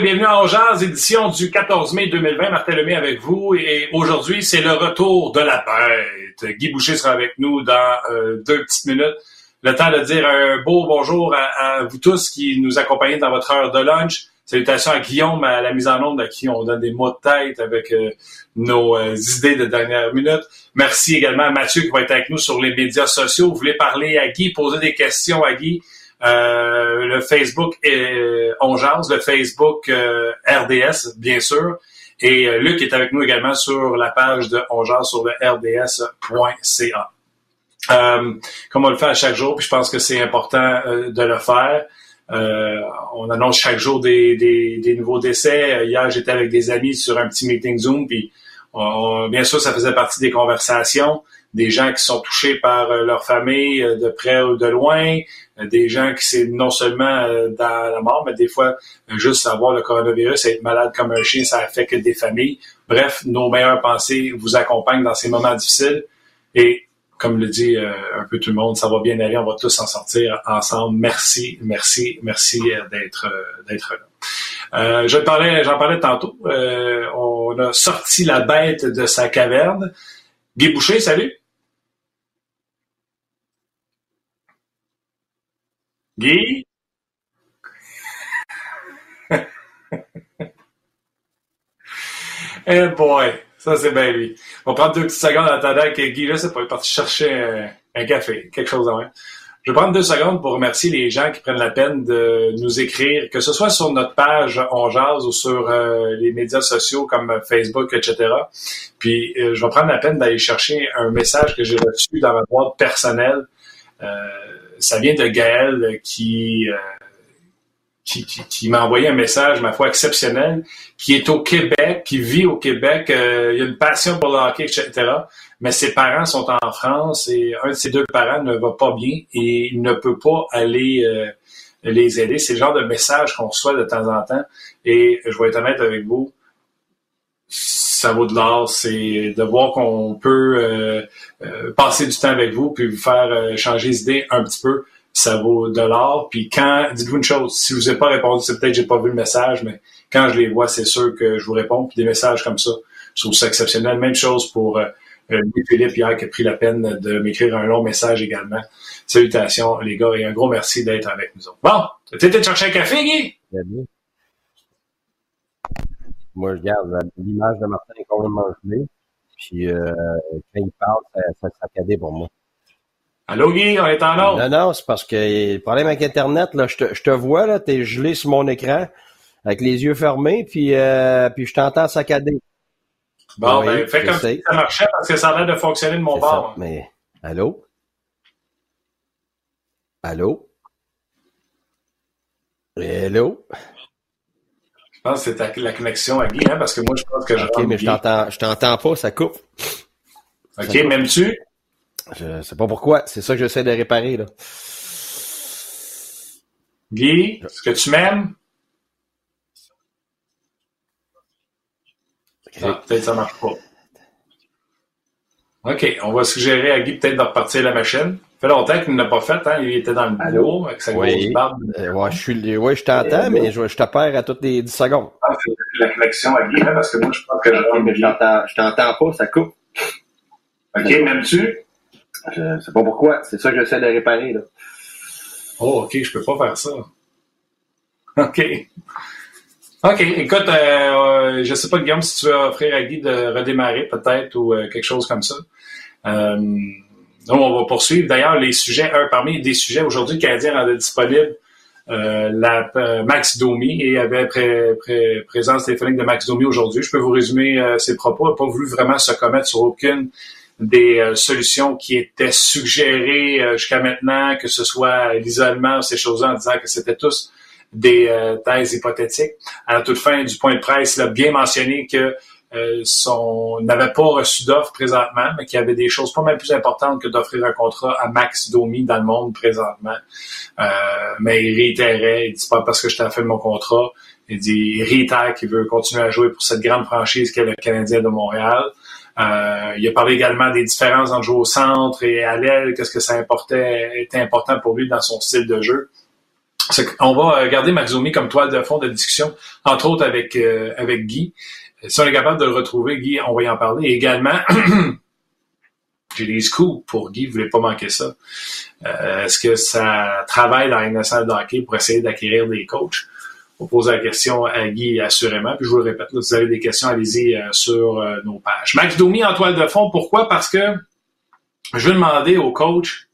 bienvenue à Ongeance, édition du 14 mai 2020. Martin Lemay avec vous. Et aujourd'hui, c'est le retour de la bête. Guy Boucher sera avec nous dans euh, deux petites minutes. Le temps de dire un beau bonjour à, vous tous qui nous accompagnez dans votre heure de lunch. Salutations à Guillaume à la mise en onde à qui on donne des mots de tête avec euh, nos euh, idées de dernière minute. Merci également à Mathieu qui va être avec nous sur les médias sociaux. Vous voulez parler à Guy, poser des questions à Guy. Euh, le Facebook est Ongeance, le Facebook euh, RDS, bien sûr. Et euh, Luc est avec nous également sur la page de Ongeance sur le rds.ca. comme on le fait à chaque jour, puis je pense que c'est important de le faire. on annonce chaque jour des, des, nouveaux décès. Hier, j'étais avec des amis sur un petit meeting Zoom, puis bien sûr, ça faisait partie des conversations des gens qui sont touchés par leur famille de près ou de loin, des gens qui c'est non seulement euh, dans la mort, mais des fois juste avoir le coronavirus, être malade comme un chien, ça affecte des familles. Bref, nos meilleures pensées vous accompagnent dans ces moments difficiles. Et comme le dit euh, un peu tout le monde, ça va bien aller, on va tous s'en sortir ensemble. Merci, merci, merci euh, d'être d'être là. j'en parlais tantôt. on a sorti la bête de sa caverne. Guy Boucher, salut. Guy? eh boy, ça c'est bien lui. On va prendre deux petites secondes en attendant que Guy, là, c'est pas parti chercher un, café, quelque chose en même. Je vais prendre deux secondes pour remercier les gens qui prennent la peine de nous écrire, que ce soit sur notre page On ou sur euh, les médias sociaux comme Facebook, etc. Puis euh, je vais prendre la peine d'aller chercher un message que j'ai reçu dans ma boîte personnelle. Euh, ça vient de Gaël euh, qui, qui, m'a envoyé un message, ma foi, exceptionnel, qui est au Québec, qui vit au Québec, euh, il a une passion pour le hockey, etc. Mais ses parents sont en France et un de ses deux parents ne va pas bien et il ne peut pas aller euh, les aider. C'est le genre de message qu'on reçoit de temps en temps. Et je vais être honnête avec vous, ça vaut de l'or, c'est de voir qu'on peut euh, euh, passer du temps avec vous puis vous faire euh, changer d'idée un petit peu. Ça vaut de l'or. Puis quand, dites-vous une chose, si je vous ai pas répondu, c'est peut-être que j'ai pas vu le message, mais quand je les vois, c'est sûr que je vous réponds. Puis des messages comme ça, je trouve ça exceptionnel. Même chose pour euh, Philippe hier qui a pris la peine de m'écrire un long message également. Salutations les gars et un gros merci d'être avec nous autres. Bon, tu étais chercher un café, Guy? Moi, je garde l'image de Martin est complètement gelée. Puis euh, quand il parle, ça, ça saccadé pour moi. Allô Guy, on est en ordre? Non, non, c'est parce que le problème avec Internet, là, je te, je te vois, là, t'es gelé sur mon écran, avec les yeux fermés, puis, euh, puis je t'entends saccader. Bon, ben, fais comme si ça marchait parce que ça a l'air de fonctionner de mon bord. mais, allô? Allô? Hello? Pense que c'est la connexion à Guy, hein, parce que moi, je pense que je OK, mais je t'entends, je t'entends pas, ça coupe. OK, m'aimes-tu? Je sais pas pourquoi. C'est ça que j'essaie de réparer, là. Guy, est-ce que tu m'aimes? Ah, peut-être que ça marche pas. OK, on va suggérer à Guy peut-être de repartir la machine. Ça fait longtemps qu'il ne l'a pas fait, hein? Il était dans le bureau avec sa grosse barbe. Euh, ouais, je suis, ouais, je t'entends, mais je, je te perds à toutes les 10 secondes. Ah, la connexion à Guy, hein, parce que moi, je pense que je je t'entends, je t'entends pas, ça coupe. OK, m'aimes-tu? Je sais pas pourquoi. C'est ça que j'essaie de réparer, là. Oh, OK, je peux pas faire ça. OK. OK, écoute, euh, je sais pas, Guillaume, si tu veux offrir à Guy de redémarrer, peut-être, ou euh, quelque chose comme ça. Euh, on va poursuivre. D'ailleurs, les sujets, un parmi des sujets aujourd'hui, le Canadien rendait disponible euh, la, euh, Max Domi et avait pré, pré, présence téléphonique de Max Domi aujourd'hui. Je peux vous résumer euh, ses propos. Il n'a pas voulu vraiment se commettre sur aucune des solutions qui étaient suggérées jusqu'à maintenant, que ce soit l'isolement ces choses-là, en disant que c'était tous des thèses hypothétiques. À la toute fin du point de presse, il a bien mentionné que euh, son n'avait pas reçu d'offre présentement, mais qu'il y avait des choses pas mal plus importantes que d'offrir un contrat à Max Domi dans le monde présentement. Euh, mais il réitérait, il dit pas parce que je t'ai fait mon contrat. Il dit, il réitère qu'il veut continuer à jouer pour cette grande franchise qu'est le Canadien de Montréal. Euh, il a parlé également des différences entre jouer au centre et à l'aile, qu'est-ce que ça importait, était important pour lui dans son style de jeu. on va garder Maxomi comme toile de fond de discussion, entre autres avec, avec Guy. Si on est capable de le retrouver, Guy, on va y en parler. également, j'ai des scoops pour Guy, vous voulez pas manquer ça. Est-ce que ça travaille dans de hockey pour essayer d'acquérir des coachs? On pose la question à Guy assurément. Puis je vous le répète, si vous avez des questions, allez-y sur nos pages. Max Domi en toile de fond, pourquoi? Parce que je vais demander au coach.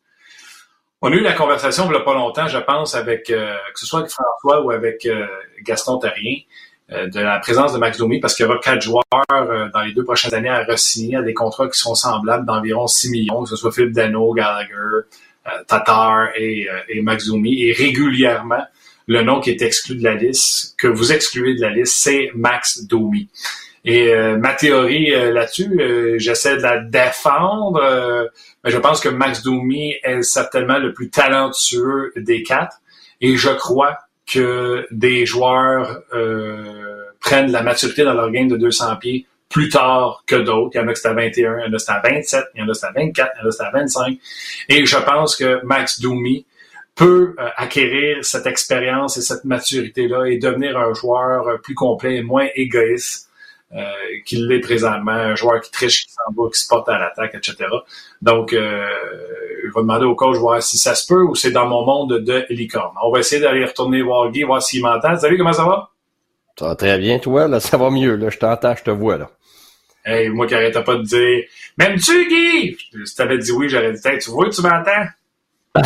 On a eu la conversation il n'y a pas longtemps, je pense, avec euh, que ce soit avec François ou avec euh, Gaston Tarien, euh, de la présence de Max Domi, parce qu'il y aura quatre joueurs dans les deux prochaines années à re-signer à des contrats qui sont semblables d'environ 6 millions, que ce soit Philippe Dano, Gallagher, Tatar et, et Max Domi. Et régulièrement, le nom qui est exclu de la liste, que vous excluez de la liste, c'est Max Domi. Et euh, ma théorie euh, là-dessus, euh, j'essaie de la défendre, mais je pense que Max Domi est certainement le plus talentueux des quatre. Et je crois que des joueurs prennent la maturité dans leur game de 200 pieds plus tard que d'autres. Il y en a qui c'est à 21, il y en a c'est à 27, il y en a c'est à 24, il y en a c'est à 25. Et je pense que Max Domi peut acquérir cette expérience et cette maturité-là et devenir un joueur plus complet et moins égoïste euh, qu'il l'est présentement, un joueur qui triche, qui s'en va, qui se porte à l'attaque, etc. Donc, euh, je vais demander au coach voir si ça se peut ou c'est dans mon monde de licorne. On va essayer d'aller retourner voir Guy, voir s'il m'entend. Salut, comment ça va? Ça va très bien, toi, là, ça va mieux, là. Je t'entends, je te vois, là. Hey, moi qui arrêtais pas de dire M'aimes-tu, Guy? Si t'avais dit oui, j'aurais dit Tu vois, tu m'entends?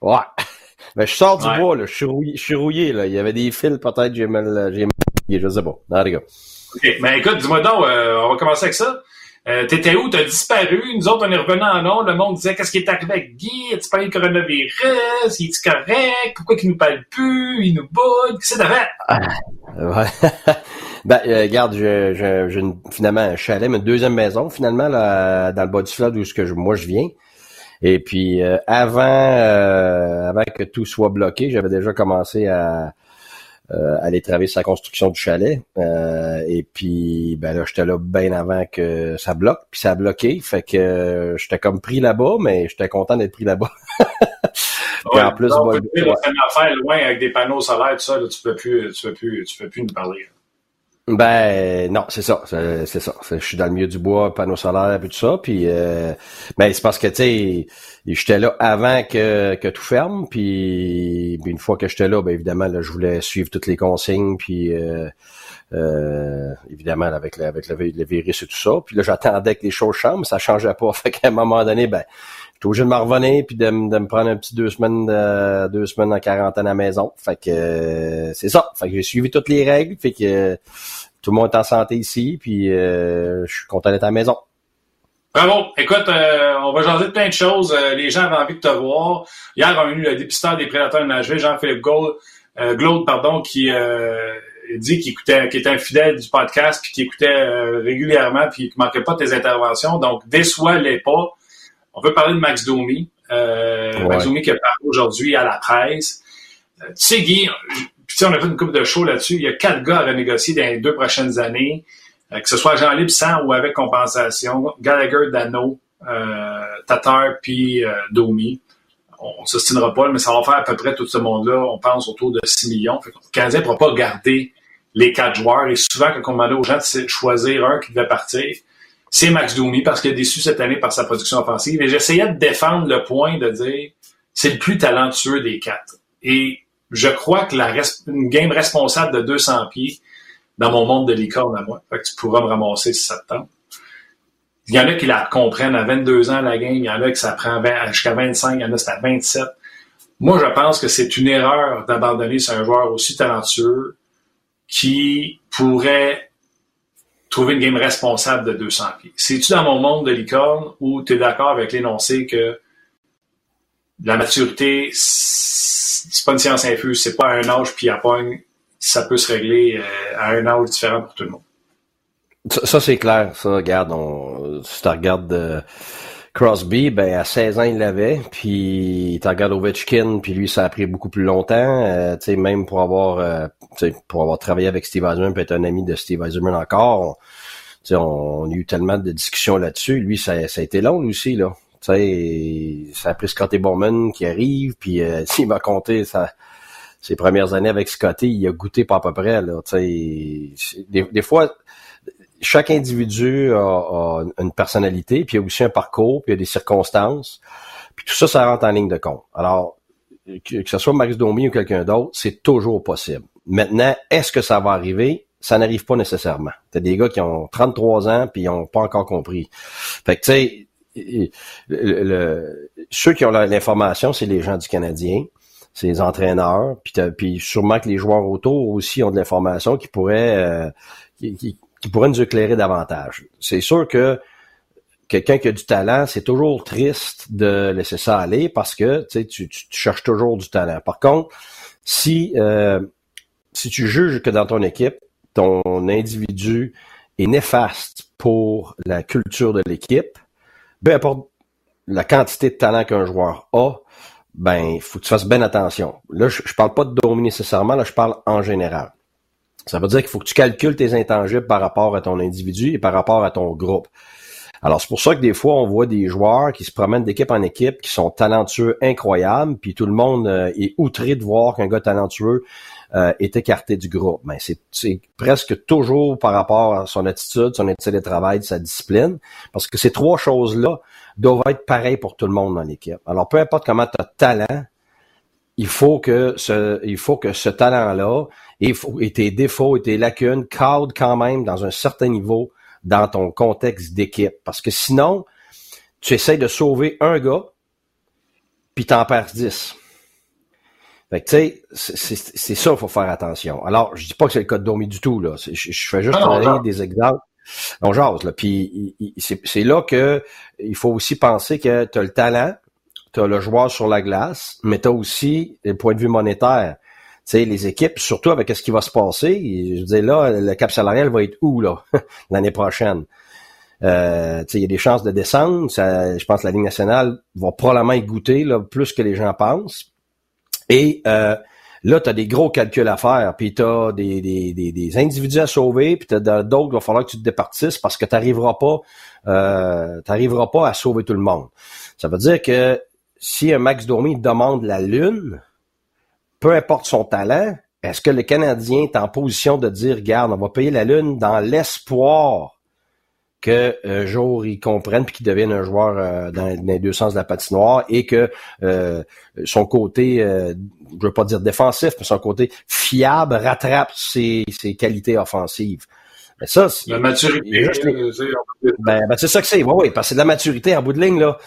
ouais. Ben, je sors du bois, là. Je suis rouillé, je suis rouillé, là. Il y avait des fils, peut-être, j'ai mal, j'ai mal, je sais pas. Non, les gars. OK. Ben, écoute, dis-moi donc, euh, on va commencer avec ça. Euh, T'étais où? T'as disparu? Nous autres, on est revenus en nom. Le monde disait, qu'est-ce qui est arrivé avec Guy? As-tu parlé de coronavirus? Il est correct? Pourquoi qu'il nous parle plus? Il nous boude? Qu'est-ce que t'as fait? Ah, ouais. ben, euh, regarde, j'ai finalement un chalet, mais une deuxième maison, finalement, là, dans le bas du fleuve d'où que je, moi je viens. Et puis euh, avant, euh, avant que tout soit bloqué, j'avais déjà commencé à euh, aller travailler sur la construction du chalet. et puis ben là, j'étais là bien avant que ça bloque, puis ça a bloqué. Fait que j'étais comme pris là-bas, mais j'étais content d'être pris là-bas. en plus, non, moi, une affaire loin avec des panneaux solaires, tout ça, là, tu peux plus, tu peux plus, tu peux plus nous parler. Ben non, c'est ça, c'est ça. Je suis dans le milieu du bois, panneau solaire et tout ça. Puis, euh, ben c'est parce que tu sais, j'étais là avant que, que tout ferme. Puis, une fois que j'étais là, ben évidemment, là, je voulais suivre toutes les consignes. Puis, euh, euh, évidemment, avec le, avec le, virus et tout ça. Puis là, j'attendais que les choses changent, mais ça changeait pas. Fait qu'à un moment donné, ben j'étais obligé de me revenir puis de, de, me prendre un petit deux semaines de, deux semaines en quarantaine à la maison. Fait que euh, c'est ça. Fait que j'ai suivi toutes les règles. Fait que tout le monde est en santé ici. Puis euh, je suis content d'être à la maison. Bravo. Écoute, euh, on va jaser de plein de choses. les gens avaient envie de te voir. Hier, on a eu le dépisteur des prédateurs de nageurs, Jean-Philippe Glaude, pardon, qui dit qu'il écoutait, qu'il était un fidèle du podcast, puis qu'il écoutait régulièrement, puis qu'il manquait pas tes interventions. Donc, déçois-les pas. On veut parler de Max Domi. Euh, Max Domi qui a parlé aujourd'hui à la presse. Euh, tu sais, Guy, puis on a fait une coupe de show là-dessus. Il y a quatre gars à renégocier dans les deux prochaines années, euh, que ce soit Jean Libre sans ou avec compensation. Gallagher, Dano, Tatar, puis Domi. On ne s'ostinera pas, mais ça va faire à peu près tout ce monde-là. On pense autour de 6 millions. le Canadien ne pourra pas garder les quatre joueurs. Et souvent, quand on demandait aux gens de choisir un qui devait partir, c'est Max Domi parce qu'il a déçu cette année par sa production offensive. Et j'essayais de défendre le point de dire c'est le plus talentueux des quatre. Et je crois que la une game responsable de 200 pieds dans mon monde de licorne à moi. Fait que tu pourras me ramasser si ça te tente. Il y en a qui la comprennent à 22 ans la game, il y en a qui ça prend jusqu'à 25, il y en a c'est à 27. Moi, je pense que c'est une erreur d'abandonner sur un joueur aussi talentueux qui pourrait trouver une game responsable de 200 pieds. C'est-tu dans mon monde de licorne où tu es d'accord avec l'énoncé que la maturité, c'est pas une science infuse, c'est pas un âge puis à pogne, ça peut se régler euh, à un âge différent pour tout le monde? Ça, c'est clair, ça, regarde, on, si tu regardes euh, Crosby, ben à 16 ans il l'avait, puis tu regardes Ovechkin, puis lui ça a pris beaucoup plus longtemps, euh, tu sais même pour avoir pour avoir travaillé avec Steve Eisenman, peut être un ami de Steve Eisenman encore, on, on, a eu tellement de discussions là-dessus. Lui, ça, ça, a été long, lui aussi, là. Sais, ça a pris Scotty Bowman qui arrive, puis euh, s'il m'a compté ses premières années avec Scotty, il a goûté pas à peu près. Là, des, des fois, chaque individu a, une personnalité, puis il y a aussi un parcours, puis il y a des circonstances. Puis tout ça, ça rentre en ligne de compte. Alors, que, ce soit Max Domi ou quelqu'un d'autre, c'est toujours possible. Maintenant, est-ce que ça va arriver? Ça n'arrive pas nécessairement. T'as des gars qui ont 33 ans puis ils n'ont pas encore compris. Fait que tu sais, le, ceux qui ont l'information, c'est les gens du Canadien, c'est les entraîneurs, puis, sûrement que les joueurs autour aussi ont de l'information qui pourrait euh, qui, qui pourrait nous éclairer davantage. C'est sûr que quelqu'un qui a du talent, c'est toujours triste de laisser ça aller parce que tu, tu, tu cherches toujours du talent. Par contre, si euh, si tu juges que dans ton équipe, ton individu est néfaste pour la culture de l'équipe, peu importe la quantité de talent qu'un joueur a, ben, il faut que tu fasses bien attention. Là, je, je parle pas de Domi nécessairement, là, je parle en général. Ça veut dire qu'il faut que tu calcules tes intangibles par rapport à ton individu et par rapport à ton groupe. Alors, c'est pour ça que des fois, on voit des joueurs qui se promènent d'équipe en équipe, qui sont talentueux, incroyables, puis tout le monde euh, est outré de voir qu'un gars talentueux euh, est écarté du groupe. Mais ben, c'est presque toujours par rapport à son attitude, son attitude de travail, sa discipline, parce que ces trois choses-là doivent être pareilles pour tout le monde dans l'équipe. Alors, peu importe comment tu as talent, il faut que ce, il faut que ce talent-là et, et, tes défauts et tes lacunes cadrent quand même dans un certain niveau dans ton contexte d'équipe. Parce que sinon, tu essaies de sauver un gars, puis t'en perds dix. Fait que, tu sais, c'est ça, il faut faire attention. Alors, je dis pas que c'est le cas de Domi du tout, là. Je, je fais juste donner des exemples. On jase, là. Puis, c'est là que il faut aussi penser que tu as le talent, tu as le joueur sur la glace, mais tu as aussi le point de vue monétaire. Tu sais, les équipes, surtout avec ce qui va se passer, je veux dire, là, le cap salarial va être où, là, l'année prochaine? Euh, il y a des chances de descendre. je pense que la Ligue nationale va probablement y goûter là, plus que les gens pensent. Et euh, là, tu as des gros calculs à faire, puis tu as des, des, des, individus à sauver, puis tu as d'autres, il va falloir que tu te départisses parce que tu n'arriveras pas, euh, pas à sauver tout le monde. Ça veut dire que si un Max Domi demande la Lune, peu importe son talent, est-ce que le Canadien est en position de dire, regarde, on va payer la Lune dans l'espoir que un jour il comprenne puis qu'il devienne un joueur euh, dans, les deux sens de la patinoire et que euh, son côté, euh, je veux pas dire défensif, mais son côté fiable rattrape ses, ses qualités offensives. Mais ça, c'est... La maturité. Ben, ben, c'est ça que c'est. Oui, oui, parce que c'est de la maturité en bout de ligne, là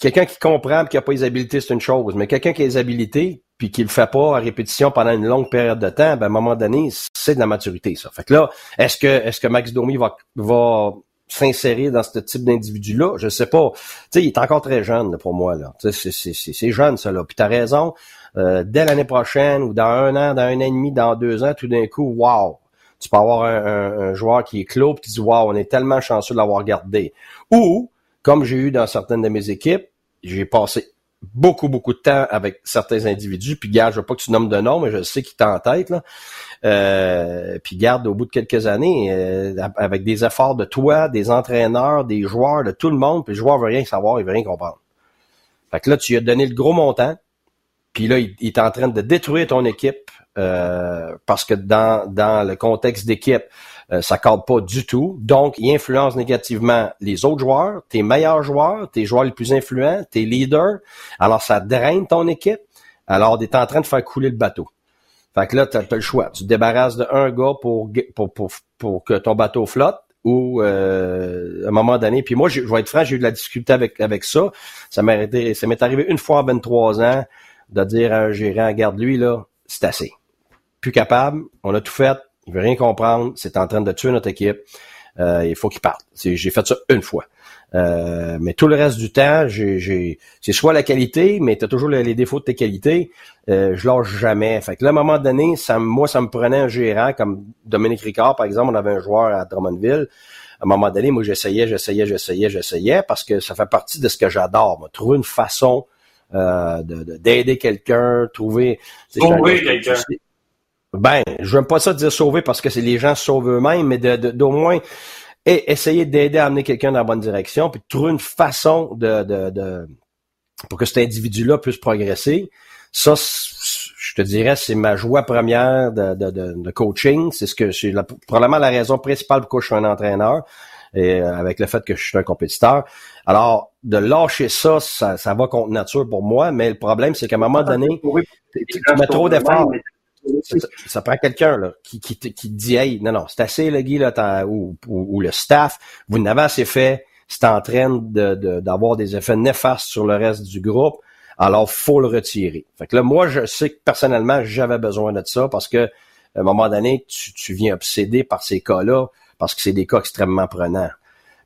quelqu'un qui comprend et qui a pas les habilités, c'est une chose. Mais quelqu'un qui a les habilités puis qui le fait pas à répétition pendant une longue période de temps, ben, à un moment donné, c'est de la maturité, ça. Fait que là, est-ce que, est-ce que Max Domi va, va s'insérer dans ce type d'individu-là? Je sais pas. Tu sais, il est encore très jeune, pour moi, là. c'est, c'est, jeune, ça, là. Puis t'as raison. Euh, dès l'année prochaine, ou dans un an, dans un an et demi, dans deux ans, tout d'un coup, wow! Tu peux avoir un, joueur qui est clos puis tu dis, wow, on est tellement chanceux de l'avoir gardé. Ou, comme j'ai eu dans certaines de mes équipes, j'ai passé beaucoup, beaucoup de temps avec certains individus. Puis garde, je veux pas que tu nommes de nom, mais je sais qu'il est en tête. Là. Euh, puis garde, au bout de quelques années, euh, avec des efforts de toi, des entraîneurs, des joueurs, de tout le monde, puis le joueur veut rien savoir, il veut rien comprendre. Fait que là, tu lui as donné le gros montant, puis là, il, est en train de détruire ton équipe euh, parce que dans, dans le contexte d'équipe, euh, ça cadre pas du tout. Donc, il influence négativement les autres joueurs, tes meilleurs joueurs, tes joueurs les plus influents, tes leaders. Alors, ça draine ton équipe. Alors, tu es en train de faire couler le bateau. Fait que là, tu as, le choix. Tu te débarrasses de un gars pour, pour, pour, pour que ton bateau flotte ou euh, à un moment donné. Puis moi, je, vais être franc, j'ai eu de la difficulté avec, avec ça. Ça m'est ça m'est arrivé une fois en 23 ans de dire à un gérant, garde lui, là, c'est assez. Plus capable, on a tout fait, il veut rien comprendre, c'est en train de tuer notre équipe. Euh, il faut qu'il parte. J'ai fait ça une fois. Euh, mais tout le reste du temps, j'ai, c'est soit la qualité, mais tu as toujours les, défauts de tes qualités. Euh, je lâche jamais. Fait que là, à un moment donné, ça, moi, ça me prenait un gérant comme Dominique Ricard, par exemple. On avait un joueur à Drummondville. À un moment donné, moi, j'essayais, j'essayais, j'essayais, j'essayais, parce que ça fait partie de ce que j'adore. Trouver une façon euh, d'aider quelqu'un, trouver... Trouver quelqu'un. Ben, je n'aime pas ça dire sauver parce que c'est les gens sauvent eux-mêmes, mais d'au moins et essayer d'aider à amener quelqu'un dans la bonne direction, puis trouver une façon de, de, de pour que cet individu-là puisse progresser. Ça, je te dirais, c'est ma joie première de, de, de coaching. C'est ce que c'est probablement la raison principale pourquoi je suis un entraîneur et euh, avec le fait que je suis un compétiteur. Alors, de lâcher ça, ça, ça va contre nature pour moi, mais le problème, c'est qu'à un moment donné, tu, mets trop d'efforts. Ça, prend quelqu'un là qui, qui, qui dit Hey, non, non, c'est assez le Guy là, ou, ou, le staff, vous n'avez assez fait, c'est en train de, d'avoir des effets néfastes sur le reste du groupe, alors faut le retirer. Fait que là, moi, je sais que personnellement, j'avais besoin de ça parce que à un moment donné, tu, tu viens obsédé par ces cas-là parce que c'est des cas extrêmement prenants.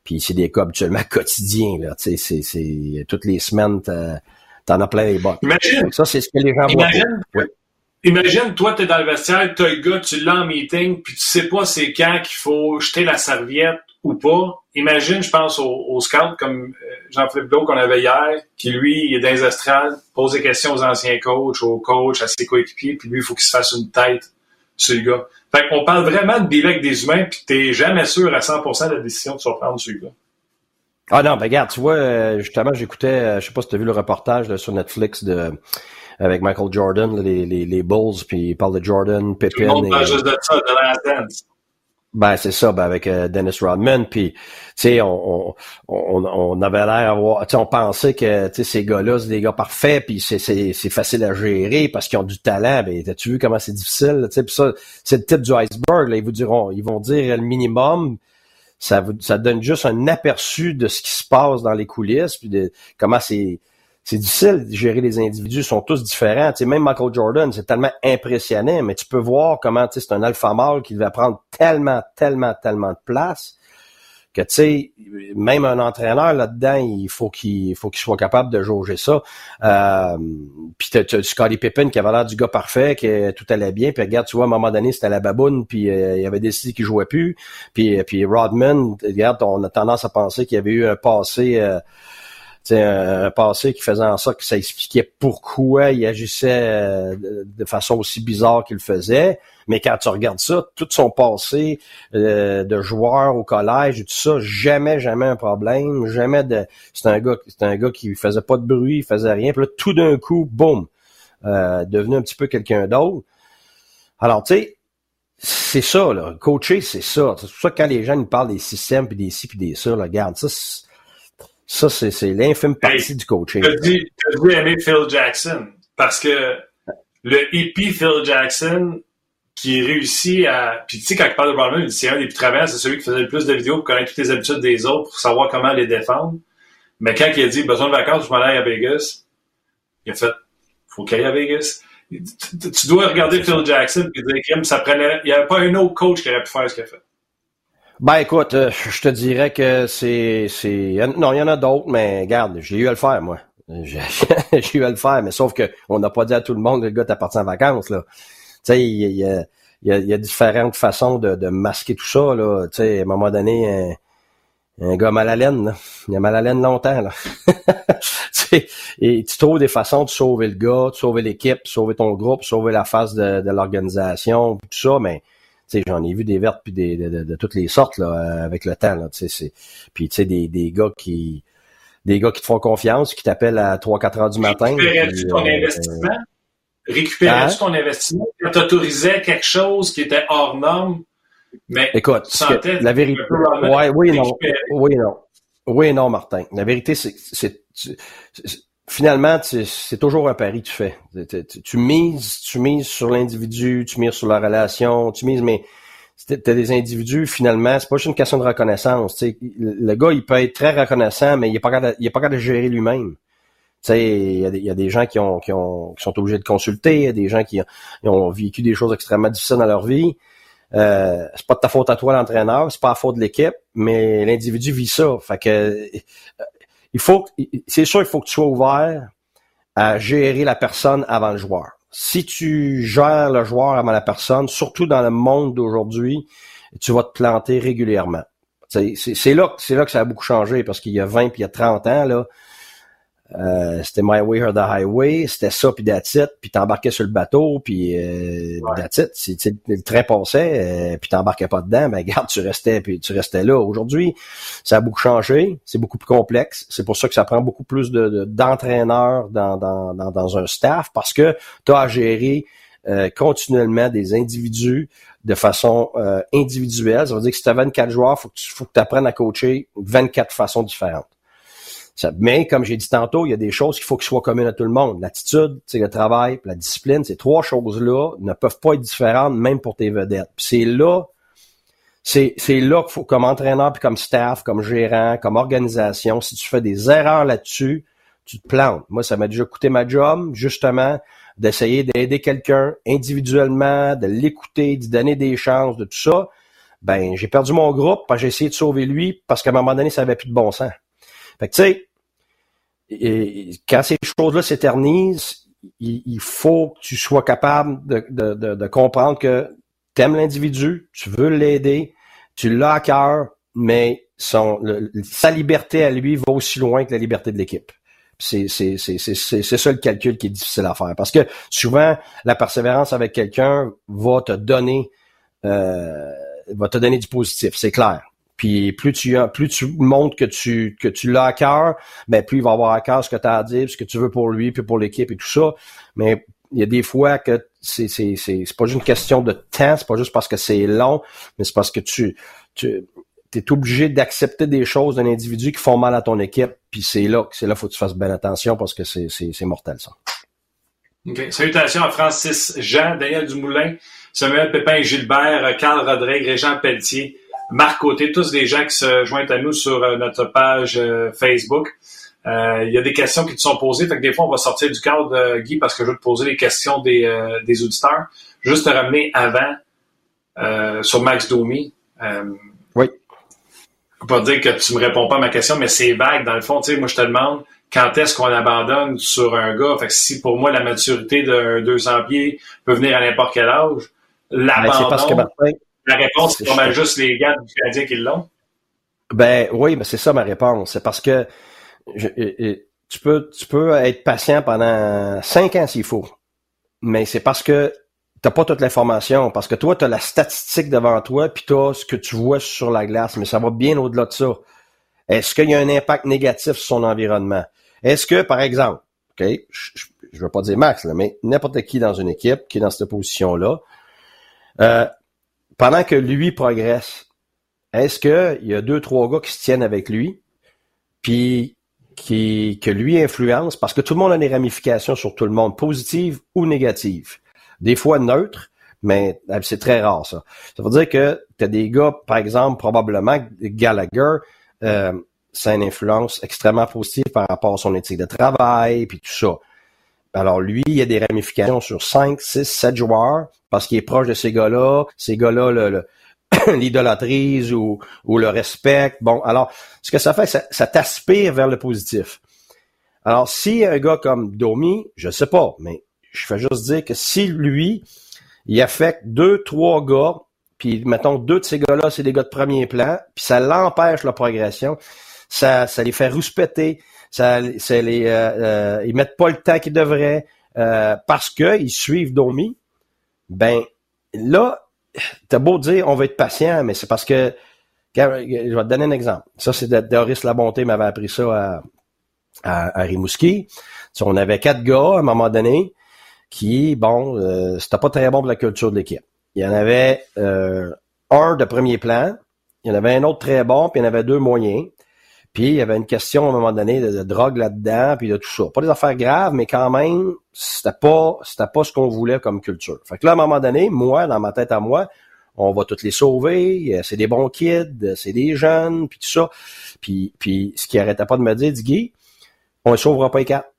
Puis c'est des cas habituellement quotidiens, là. Tu sais, c'est, toutes les semaines, t'en as plein les bottes. Imagine. Ça, c'est ce que les gens imagine, voient. Imagine, toi, t'es dans le vestiaire, t'as le gars, tu l'as en meeting, puis tu sais pas c'est quand qu'il faut jeter la serviette ou pas. Imagine, je pense au, au scout comme euh, Jean-Philippe Blau qu'on avait hier, qui lui, il est dans les astrales, pose des questions aux anciens coachs, aux coachs, à ses coéquipiers, puis lui, il faut qu'il se fasse une tête sur le gars. Fait qu'on parle vraiment de avec des humains, puis t'es jamais sûr à 100% de la décision que tu vas prendre sur le gars. Ah non, ben regarde, tu vois, euh, justement, j'écoutais, euh, je sais pas si tu as vu le reportage sur Netflix de avec Michael Jordan, les, les, les Bulls, puis il parle de Jordan, Pippen. Tout le monde juste de ça, de la Ben c'est ça, ben avec euh, Dennis Rodman, puis tu sais on, on, on, avait l'air avoir, tu sais on pensait que tu sais ces gars-là c'est des gars parfaits, puis c'est c'est c'est facile à gérer parce qu'ils ont du talent. Ben t'as-tu vu comment c'est difficile, tu sais puis ça c'est le type du iceberg. Là, ils vous diront, ils vont dire le minimum. Ça vous, ça donne juste un aperçu de ce qui se passe dans les coulisses, puis de comment c'est c'est difficile de gérer les individus, ils sont tous différents. Tu même Michael Jordan, c'est tellement impressionnant, mais tu peux voir comment tu c'est un alpha mâle qui va prendre tellement, tellement, tellement de place que tu sais, même un entraîneur là-dedans, il faut qu'il faut qu'il soit capable de jauger ça. Euh, puis tu as Scottie Pippen qui avait l'air du gars parfait, que tout allait bien. Puis regarde, tu vois, à un moment donné, c'était la baboune, puis euh, il avait décidé qu'il jouait plus. Puis, puis Rodman, regarde, on a tendance à penser qu'il avait eu un passé. Euh, un, un, passé qui faisait en sorte que ça expliquait pourquoi il agissait euh, de, façon aussi bizarre qu'il faisait. Mais quand tu regardes ça, tout son passé euh, de joueur au collège et tout ça, jamais, jamais un problème, jamais de. C'est un gars, c'est un gars qui faisait pas de bruit, il faisait rien. Puis là, tout d'un coup, boum, euh, devenu un petit peu quelqu'un d'autre. Alors, tu sais, c'est ça, là. Coacher, c'est ça. C'est pour ça que quand les gens nous parlent des systèmes, puis des ci, puis des ça, là, regarde, ça, ça, c'est l'infime partie du coaching. Tu as dit, aimer Phil Jackson parce que le hippie Phil Jackson qui réussit à. Puis tu sais, quand il parle de Brownman, c'est un des plus travaillants, c'est celui qui faisait le plus de vidéos pour connaître toutes les habitudes des autres, pour savoir comment les défendre. Mais quand il a dit besoin de vacances, je m'en à Vegas, il a fait faut qu'il aille à Vegas. Tu, dois regarder Phil Jackson et dire ça prenait. Il n'y avait pas un autre coach qui aurait pu faire ce qu'il a fait. Ben écoute, euh, je te dirais que c'est non, il y en a d'autres, mais regarde, j'ai eu à le faire moi. J'ai eu à le faire, mais sauf que on n'a pas dit à tout le monde que le gars t'appartient en vacances là. Tu sais, il y a, y, a, y a, différentes façons de, de masquer tout ça là. Tu sais, à un moment donné, un, un gars mal à laine, là. il a mal à laine longtemps là. et tu trouves des façons de sauver le gars, de sauver l'équipe, sauver ton groupe, sauver la face de, de l'organisation, tout ça, mais j'en ai vu des vertes puis des, de, toutes les sortes là, euh, avec le temps. Là, c'est, puis tu sais, des, des gars qui des gars qui te font confiance, qui t'appellent à 3-4 heures du matin. Récupérais-tu ton euh, investissement? Récupérais-tu hein? ton investissement? T'autorisais quelque chose qui était hors norme, mais Écoute, la vérité. Ouais, oui, non. Oui, non. Oui, non, Martin. La vérité, c'est, c'est, finalement, c'est toujours un pari que tu fais. Tu, mises, tu mises sur l'individu, tu mises sur la relation, tu mises, mais t'as des individus, finalement, c'est pas juste une question de reconnaissance. le gars, il peut être très reconnaissant, mais il est pas capable, de gérer lui-même. Il y, a des, y a des gens qui, ont, qui, ont, qui sont obligés de consulter, il y a des gens qui ont, vécu des choses extrêmement difficiles dans leur vie. Euh, c'est pas de ta faute à toi l'entraîneur, c'est pas la faute de l'équipe, mais l'individu vit ça. Fait que il faut, c'est sûr, il faut que tu sois ouvert à gérer la personne avant le joueur. Si tu gères le joueur avant la personne, surtout dans le monde d'aujourd'hui, tu vas te planter régulièrement. C'est là, là que ça a beaucoup changé parce qu'il y a 20 puis il y a 30 ans là, Euh, c'était My Way or the Highway, c'était ça puis that's it, puis t'embarquais sur le bateau puis euh, that's it. Si, le train passait euh, puis t'embarquais pas dedans, ben garde, tu restais puis tu restais là. Aujourd'hui, ça a beaucoup changé, c'est beaucoup plus complexe. C'est pour ça que ça prend beaucoup plus de, d'entraîneurs dans, dans, dans, dans, un staff parce que tu as à gérer euh, continuellement des individus de façon euh, individuelle. Ça veut dire que si tu as 24 joueurs, faut que tu faut que apprennes à coacher 24 façons différentes. Mais comme j'ai dit tantôt, il y a des choses qu'il faut qu'ils soient communes à tout le monde. L'attitude, le travail, la discipline, ces trois choses-là ne peuvent pas être différentes même pour tes vedettes. c'est là c'est, là qu'il faut, comme entraîneur, puis comme staff, comme gérant, comme organisation, si tu fais des erreurs là-dessus, tu te plantes. Moi, ça m'a déjà coûté ma job, justement, d'essayer d'aider quelqu'un individuellement, de l'écouter, d'y donner des chances, de tout ça, ben j'ai perdu mon groupe j'ai essayé de sauver lui parce qu'à un moment donné, ça avait plus de bon sens. Fait que tu sais, quand ces choses-là s'éternisent, il, faut que tu sois capable de, de, comprendre que tu aimes l'individu, tu veux l'aider, tu l'as à cœur, mais son, sa liberté à lui va aussi loin que la liberté de l'équipe. C'est ça le calcul qui est difficile à faire. Parce que souvent, la persévérance avec quelqu'un va te donner euh, va te donner du positif, c'est clair. Puis plus tu plus tu montres que tu que tu l'as à cœur, ben plus il va avoir à cœur ce que tu as à dire, ce que tu veux pour lui, puis pour l'équipe et tout ça. Mais il y a des fois que c'est c'est c'est pas juste une question de temps, c'est pas juste parce que c'est long, mais c'est parce que tu tu es obligé d'accepter des choses d'un individu qui font mal à ton équipe, puis c'est là c'est là faut que tu fasses bien attention parce que c'est mortel ça. OK. Salutations à Francis Jean, Daniel Dumoulin, Samuel Pépin Gilbert, Carl Rodrigue, Régent Pelletier, Marc Côté, tous des gens qui se joignent à nous sur euh, notre page euh, Facebook. Euh, il y a des questions qui te sont posées, fait que des fois on va sortir du cadre, Guy, parce que je veux te poser les questions des, des auditeurs. Juste te ramener avant sur Max Domi. oui pas dire que tu me réponds pas à ma question, mais c'est vague. Dans le fond, tu sais, moi, je te demande quand est-ce qu'on abandonne sur un gars? Fait que si pour moi, la maturité d'un 200 pieds peut venir à n'importe quel âge, l'abandon, parce que la réponse, c'est pas mal juste les gars du Canadien qui l'ont. Ben oui, mais c'est ça ma réponse. C'est parce que tu peux tu peux être patient pendant cinq ans s'il faut. Mais c'est parce que t'as pas toute l'information parce que toi, tu as la statistique devant toi, puis tu as ce que tu vois sur la glace, mais ça va bien au-delà de ça. Est-ce qu'il y a un impact négatif sur son environnement? Est-ce que, par exemple, OK, je ne veux pas dire Max, là, mais n'importe qui dans une équipe qui est dans cette position-là, euh, pendant que lui progresse, est-ce qu'il y a deux, trois gars qui se tiennent avec lui, puis qui, que lui influence, parce que tout le monde a des ramifications sur tout le monde, positives ou négatives des fois neutre, mais c'est très rare ça. Ça veut dire que tu as des gars, par exemple, probablement Gallagher, euh, c'est une influence extrêmement positive par rapport à son éthique de travail, puis tout ça. Alors lui, il y a des ramifications sur 5, 6, 7 joueurs, parce qu'il est proche de ces gars-là, ces gars-là le, l'idolâtrise ou, le respect. Bon, alors, ce que ça fait, ça, ça t'aspire vers le positif. Alors, si un gars comme Domi, je sais pas, mais je fais juste dire que si lui, il affecte deux, trois gars, puis mettons deux de ces gars-là, c'est des gars de premier plan, puis ça l'empêche la progression, ça, ça les fait rouspéter, ça, ça les, euh, euh, ils mettent pas le temps qu'ils devraient euh, parce qu'ils suivent Domi. Ben là, t'as beau dire on va être patient, mais c'est parce que je vais te donner un exemple. Ça, c'est Doris Labonté m'avait appris ça à, à, Rimouski. on avait quatre gars à un moment donné qui, bon, euh, c'était pas très bon pour la culture de l'équipe. Il y en avait euh, un de premier plan, il y en avait un autre très bon, puis il y en avait deux moyens. Puis il y avait une question à un moment donné de, drogue là-dedans, puis de tout ça. Pas des affaires graves, mais quand même, c'était pas c'était pas ce qu'on voulait comme culture. Fait que là, à un moment donné, moi, dans ma tête à moi, on va toutes les sauver, c'est des bons kids, c'est des jeunes, puis tout ça. Puis, puis ce qui arrêtait pas de me dire, dit Guy, on ne sauvera pas les quatre.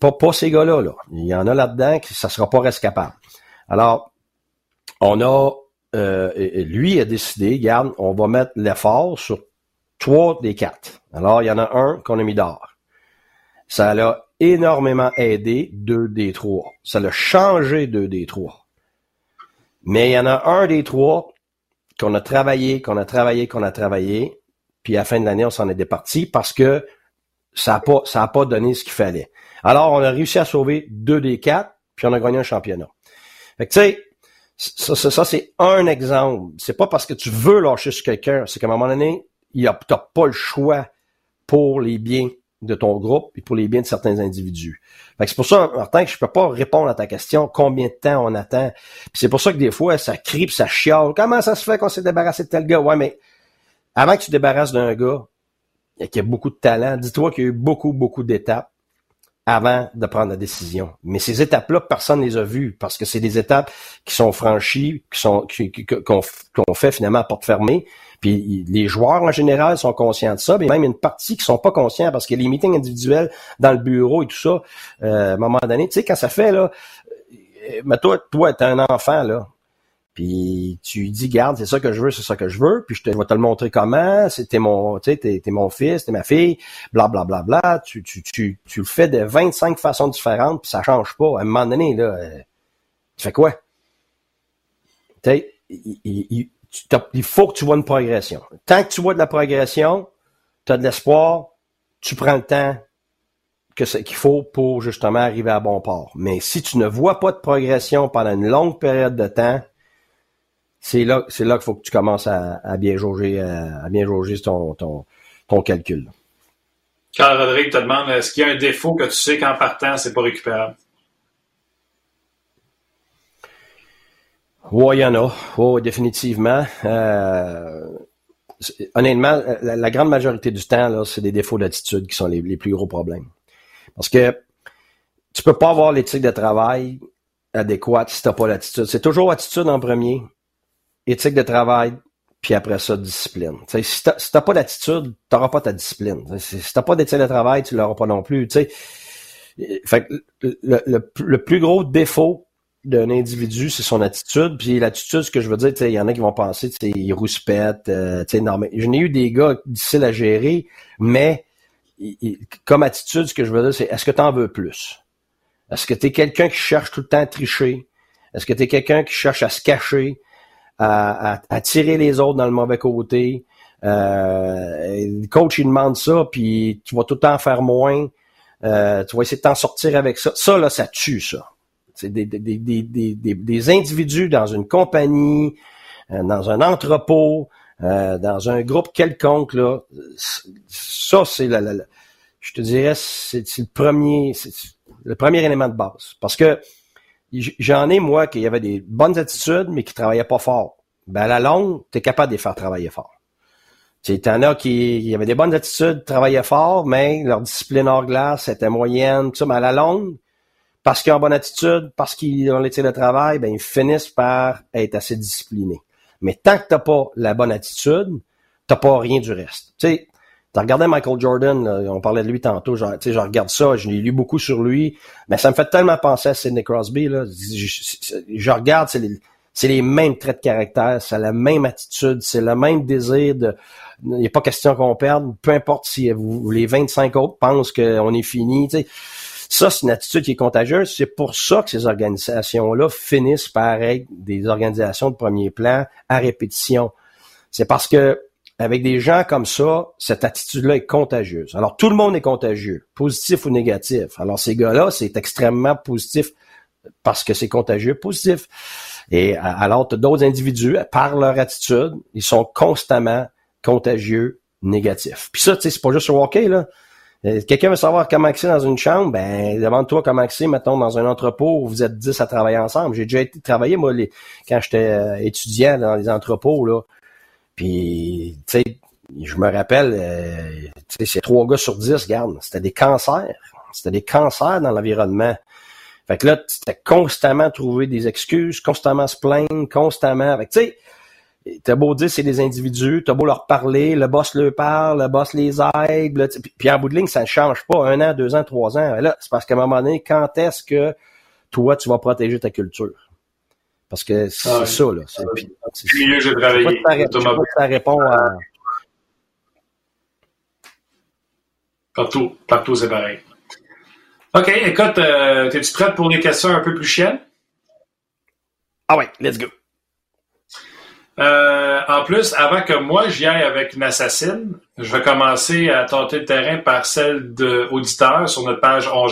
Pas, pas ces gars-là. Là. Il y en a là-dedans qui ça sera pas rescapable. Alors, on a euh, lui a décidé, regarde, on va mettre l'effort sur trois des quatre. Alors, il y en a un qu'on a mis d'or. Ça l'a énormément aidé deux des trois. Ça l'a changé deux des trois. Mais il y en a un des trois qu'on a travaillé, qu'on a travaillé, qu'on a travaillé, puis à la fin de l'année, on s'en est départi parce que ça n'a pas, ça a pas donné ce qu'il fallait. Alors, on a réussi à sauver deux des quatre, puis on a gagné un championnat. Fait que, tu sais, ça, ça, ça c'est un exemple. C'est pas parce que tu veux lâcher sur quelqu'un, c'est qu'à un moment donné, tu n'as pas le choix pour les biens de ton groupe et pour les biens de certains individus. c'est pour ça, Martin, que je peux pas répondre à ta question combien de temps on attend. c'est pour ça que des fois, ça crie ça chiale. Comment ça se fait qu'on s'est débarrassé de tel gars? Ouais, mais avant que tu te débarrasses d'un gars qui a beaucoup de talent, dis-toi qu'il y a eu beaucoup, beaucoup d'étapes avant de prendre la décision. Mais ces étapes-là, personne ne les a vues parce que c'est des étapes qui sont franchies, qui sont qu'on fait finalement à porte fermée. Puis les joueurs en général sont conscients de ça, mais même une partie qui sont pas conscients parce que les meetings individuels dans le bureau et tout ça, euh, à un moment donné, tu sais, quand ça fait là, euh, mais toi, toi, t'es un enfant là. Puis tu dis, garde, c'est ça que je veux, c'est ça que je veux, puis je, te, vais te le montrer comment, c'était mon, t'es, mon fils, t'es ma fille, bla bla bla bla. Tu, tu, tu, tu le fais de 25 façons différentes, puis ça change pas. À un moment donné, là, euh, tu fais quoi? Il faut que tu vois une progression. Tant que tu vois de la progression, tu as de l'espoir, tu prends le temps qu'il faut pour justement arriver à bon port. Mais si tu ne vois pas de progression pendant une longue période de temps, c'est là, qu'il faut que tu commences à, bien jauger, à, bien ton, calcul. Carl Rodrigue te demande est-ce qu'il y a un défaut que tu sais qu'en partant, c'est pas récupérable? Oui, il y en a. Oui, définitivement. Euh, honnêtement, la, grande majorité du temps, là, c'est des défauts d'attitude qui sont les, plus gros problèmes. Parce que tu peux pas avoir l'éthique de travail adéquate si t'as pas l'attitude. C'est toujours attitude en premier, éthique de travail, puis après ça, discipline. T'sais, si t'as si pas d'attitude, tu n'auras pas ta discipline. Si t'as pas d'éthique de travail, tu l'auras pas non plus. Fait le, le, plus gros défaut d'un individu, c'est son attitude. Puis l'attitude, ce que je veux dire, il y en a qui vont penser, tu il rouspète, euh, tu sais, Je n'ai eu des gars difficiles à gérer, mais comme attitude, ce que je veux dire, c'est est-ce que tu en veux plus? Est-ce que tu es quelqu'un qui cherche tout le temps à tricher? Est-ce que tu es quelqu'un qui cherche à se cacher, à, à, tirer les autres dans le mauvais côté? Euh, le coach, il demande ça, puis tu vas tout le temps faire moins. Euh, tu vas essayer de t'en sortir avec ça. Ça, là, ça tue, ça. C'est des, des, des, des, individus dans une compagnie, euh, dans un entrepôt, euh, dans un groupe quelconque. Là, ça, c'est la, je te dirais, c'est le premier, le premier élément de base. Parce que j'en ai, moi, qui avait des bonnes attitudes, mais qui travaillaient pas fort. Ben, à la longue, tu es capable de les faire travailler fort. Tu en as qui, qui avaient des bonnes attitudes, travaillaient fort, mais leur discipline hors glace était moyenne, tout ça, mais à la longue, parce qu'ils ont bonne attitude, parce qu'ils ont l'éthique de travail, ben, ils finissent par être assez disciplinés. Mais tant que t'as pas la bonne attitude, t'as pas rien du reste. Tu sais, t'as regardé Michael Jordan, on parlait de lui tantôt, tu sais, je regarde ça, je l'ai lu beaucoup sur lui, mais ça me fait tellement penser à Sidney Crosby, là. Je, regarde, c'est les, mêmes traits de caractère, c'est la même attitude, c'est le même désir de, il a pas question qu'on perde, peu importe si les 25 autres pensent qu'on est fini, tu ça, c'est une attitude qui est contagieuse. C'est pour ça que ces organisations-là finissent par être des organisations de premier plan à répétition. C'est parce que avec des gens comme ça, cette attitude-là est contagieuse. Alors, tout le monde est contagieux, positif ou négatif. Alors, ces gars-là, c'est extrêmement positif parce que c'est contagieux, positif. Et alors, d'autres individus, par leur attitude, ils sont constamment contagieux, négatifs. Puis ça, tu sais, c'est pas juste au hockey, là. Euh, quelqu'un veut savoir comment c'est dans une chambre, ben demande-toi comment c'est, mettons, dans un entrepôt où vous êtes 10 à travailler ensemble. J'ai déjà été travailler, moi, quand j'étais euh, étudiant dans les entrepôts, là. Puis, tu sais, je me rappelle, euh, tu sais, c'est trois gars sur 10, regarde, c'était des cancers. C'était des cancers dans l'environnement. Fait que là, c'était constamment trouver des excuses, constamment se plaindre, constamment. Fait tu sais, T'as beau dire c'est des individus, t'as beau leur parler, le boss leur parle, le boss les aide, puis en bout de ligne, ça ne change pas un an, deux ans, trois ans. Là, c'est parce qu'à un moment donné, quand est-ce que toi, tu vas protéger ta culture? Parce que c'est ah ça, là. C'est, puis, j'ai travaillé. Ça répond à... Partout, partout, c'est pareil. OK, écoute, euh, es-tu prête pour les questions un peu plus chiennes? Ah ouais, let's go. Euh, en plus, avant que moi j'y aille avec une assassine, je vais commencer à tenter le terrain par celle d'auditeurs sur notre page On.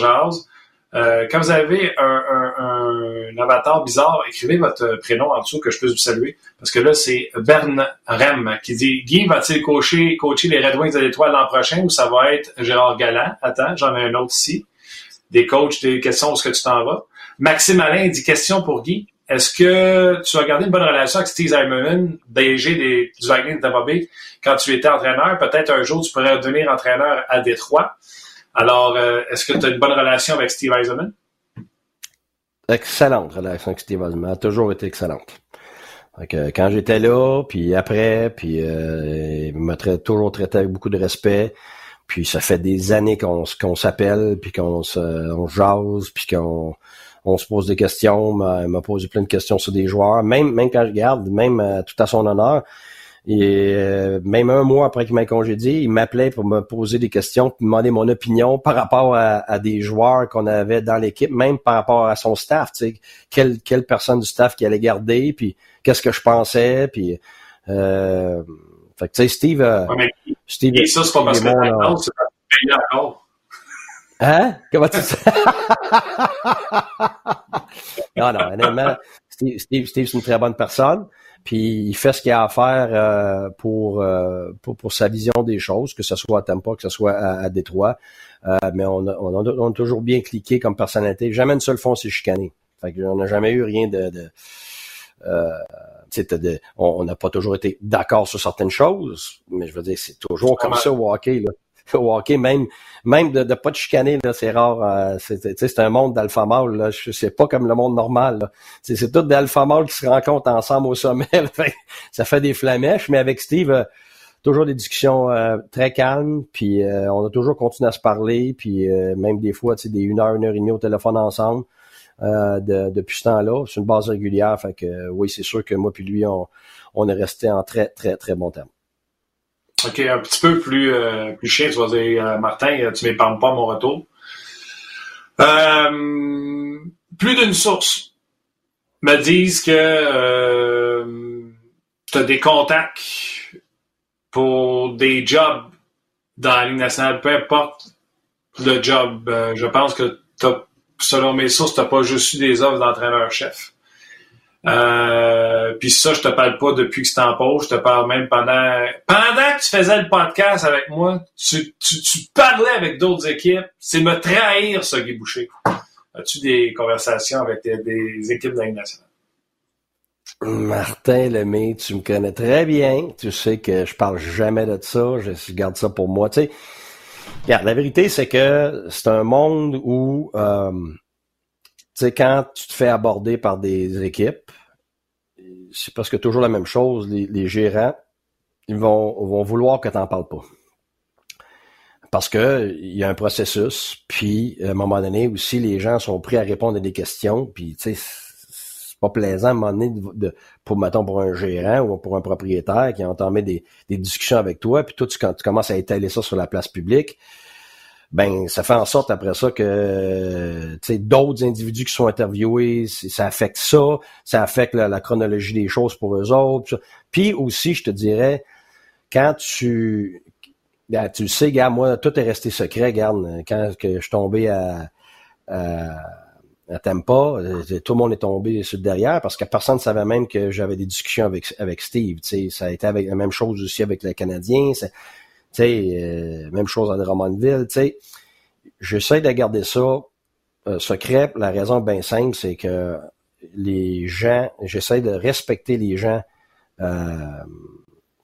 Euh, quand vous avez un, un, avatar bizarre, écrivez votre prénom en dessous que je puisse vous saluer. Parce que là, c'est Bern Rem qui dit Guy va-t-il coacher, coacher les Red Wings de l'Étoile l'an prochain ou ça va être Gérard Galland? Attends, j'en ai un autre ici. Des coachs, des questions, où est-ce que tu t'en vas? Maxime Alain dit question pour Guy. Est-ce que tu as gardé une bonne relation avec Steve Zimmerman, DG des, du de Tampa quand tu étais entraîneur? Peut-être un jour, tu pourrais devenir entraîneur à Détroit. Alors, euh, est-ce que tu as une bonne relation avec Steve Eisenman? Excellente relation avec Steve Eisenman. a toujours été excellente. quand j'étais là, puis après, puis euh, il m'a toujours traité avec beaucoup de respect. Puis ça fait des années qu'on qu'on s'appelle, puis qu'on se on jase, puis qu'on on se pose des questions. Il m'a posé plein de questions sur des joueurs. Même même quand je garde, même euh, tout à son honneur. Et euh, même un mois après qu'il m'a congédié, il m'appelait pour me poser des questions, pour me demander mon opinion par rapport à, des joueurs qu'on avait dans l'équipe, même par rapport à son staff, tu sais, quelle, quelle personne du staff qui allait garder, puis qu'est-ce que je pensais, puis euh, fait que tu sais, Steve, euh, Steve, et ça c'est pas parce que c'est encore. Hein? Comment tu sais? non, non, honnêtement, Steve, Steve, Steve c'est une très bonne personne. Puis il fait ce qu'il a à faire euh, pour, euh, pour, pour sa vision des choses, que ce soit à Tampa, que ce soit à, Détroit. Euh, mais on a, on, a, toujours bien cliqué comme personnalité. Jamais une seule fois on s'est chicané. Fait on n'a jamais eu rien de, de de, on n'a pas toujours été d'accord sur certaines choses, mais je veux dire, c'est toujours comme ça au hockey. Là au même même de, de pas de chicaner, là, c'est rare. Euh, c'est un monde d'alpha mâle, là. C'est pas comme le monde normal. C'est tout des alpha mâles qui se rencontrent ensemble au sommet. ça fait des flamèches, mais avec Steve, euh, toujours des discussions euh, très calmes, puis on a toujours continué à se parler, puis même des fois, des une heure, une heure et demie au téléphone ensemble. De, depuis ce temps-là, c'est une base régulière, fait que oui, c'est sûr que moi puis lui, on, on est resté en très, très, très bon terme. OK, un petit peu plus, euh, plus chien, tu vas dire, euh, Martin, euh, tu m'épargnes pas mon retour. plus d'une source me disent que tu as des contacts pour des jobs dans la Ligue nationale, peu importe le job. je pense que selon mes sources, tu n'as pas juste eu des offres d'entraîneur-chef. Euh, puis ça, je te parle pas depuis que c'est en pause, je te parle même pendant pendant que tu faisais le podcast avec moi, tu, tu, tu parlais avec d'autres équipes. C'est me trahir, ça, Guy Boucher. As-tu des conversations avec des, équipes de nationale? Martin Lemay, tu me connais très bien. Tu sais que je parle jamais de ça. Je garde ça pour moi. Tu sais, regarde, la vérité, c'est que c'est un monde où euh, quand tu te fais aborder par des équipes, c'est parce que toujours la même chose. Les, gérants, ils vont, vouloir que tu n'en parles pas. Parce que il y a un processus, puis à un moment donné aussi, les gens sont prêts à répondre à des questions, puis tu sais, c'est pas plaisant à un moment donné pour un gérant ou pour un propriétaire qui a entamé des, des discussions avec toi, puis toi tu, quand tu commences à étaler ça sur la place publique, ben ça fait en sorte après ça que d'autres individus qui sont interviewés, ça affecte ça, ça affecte la, chronologie des choses pour eux autres. Puis aussi, je te dirais, quand tu ben, tu sais, gars, moi, tout est resté secret, regarde, quand que je suis tombé à, à, à Tampa, euh, tout le monde est tombé sur le derrière parce que personne ne savait même que j'avais des discussions avec, avec Steve. Ça a été avec la même chose aussi avec le Canadien. Euh, même chose. Tu sais, j'essaie de garder ça euh, secret. La raison bien simple, c'est que les gens, j'essaie de respecter les gens euh,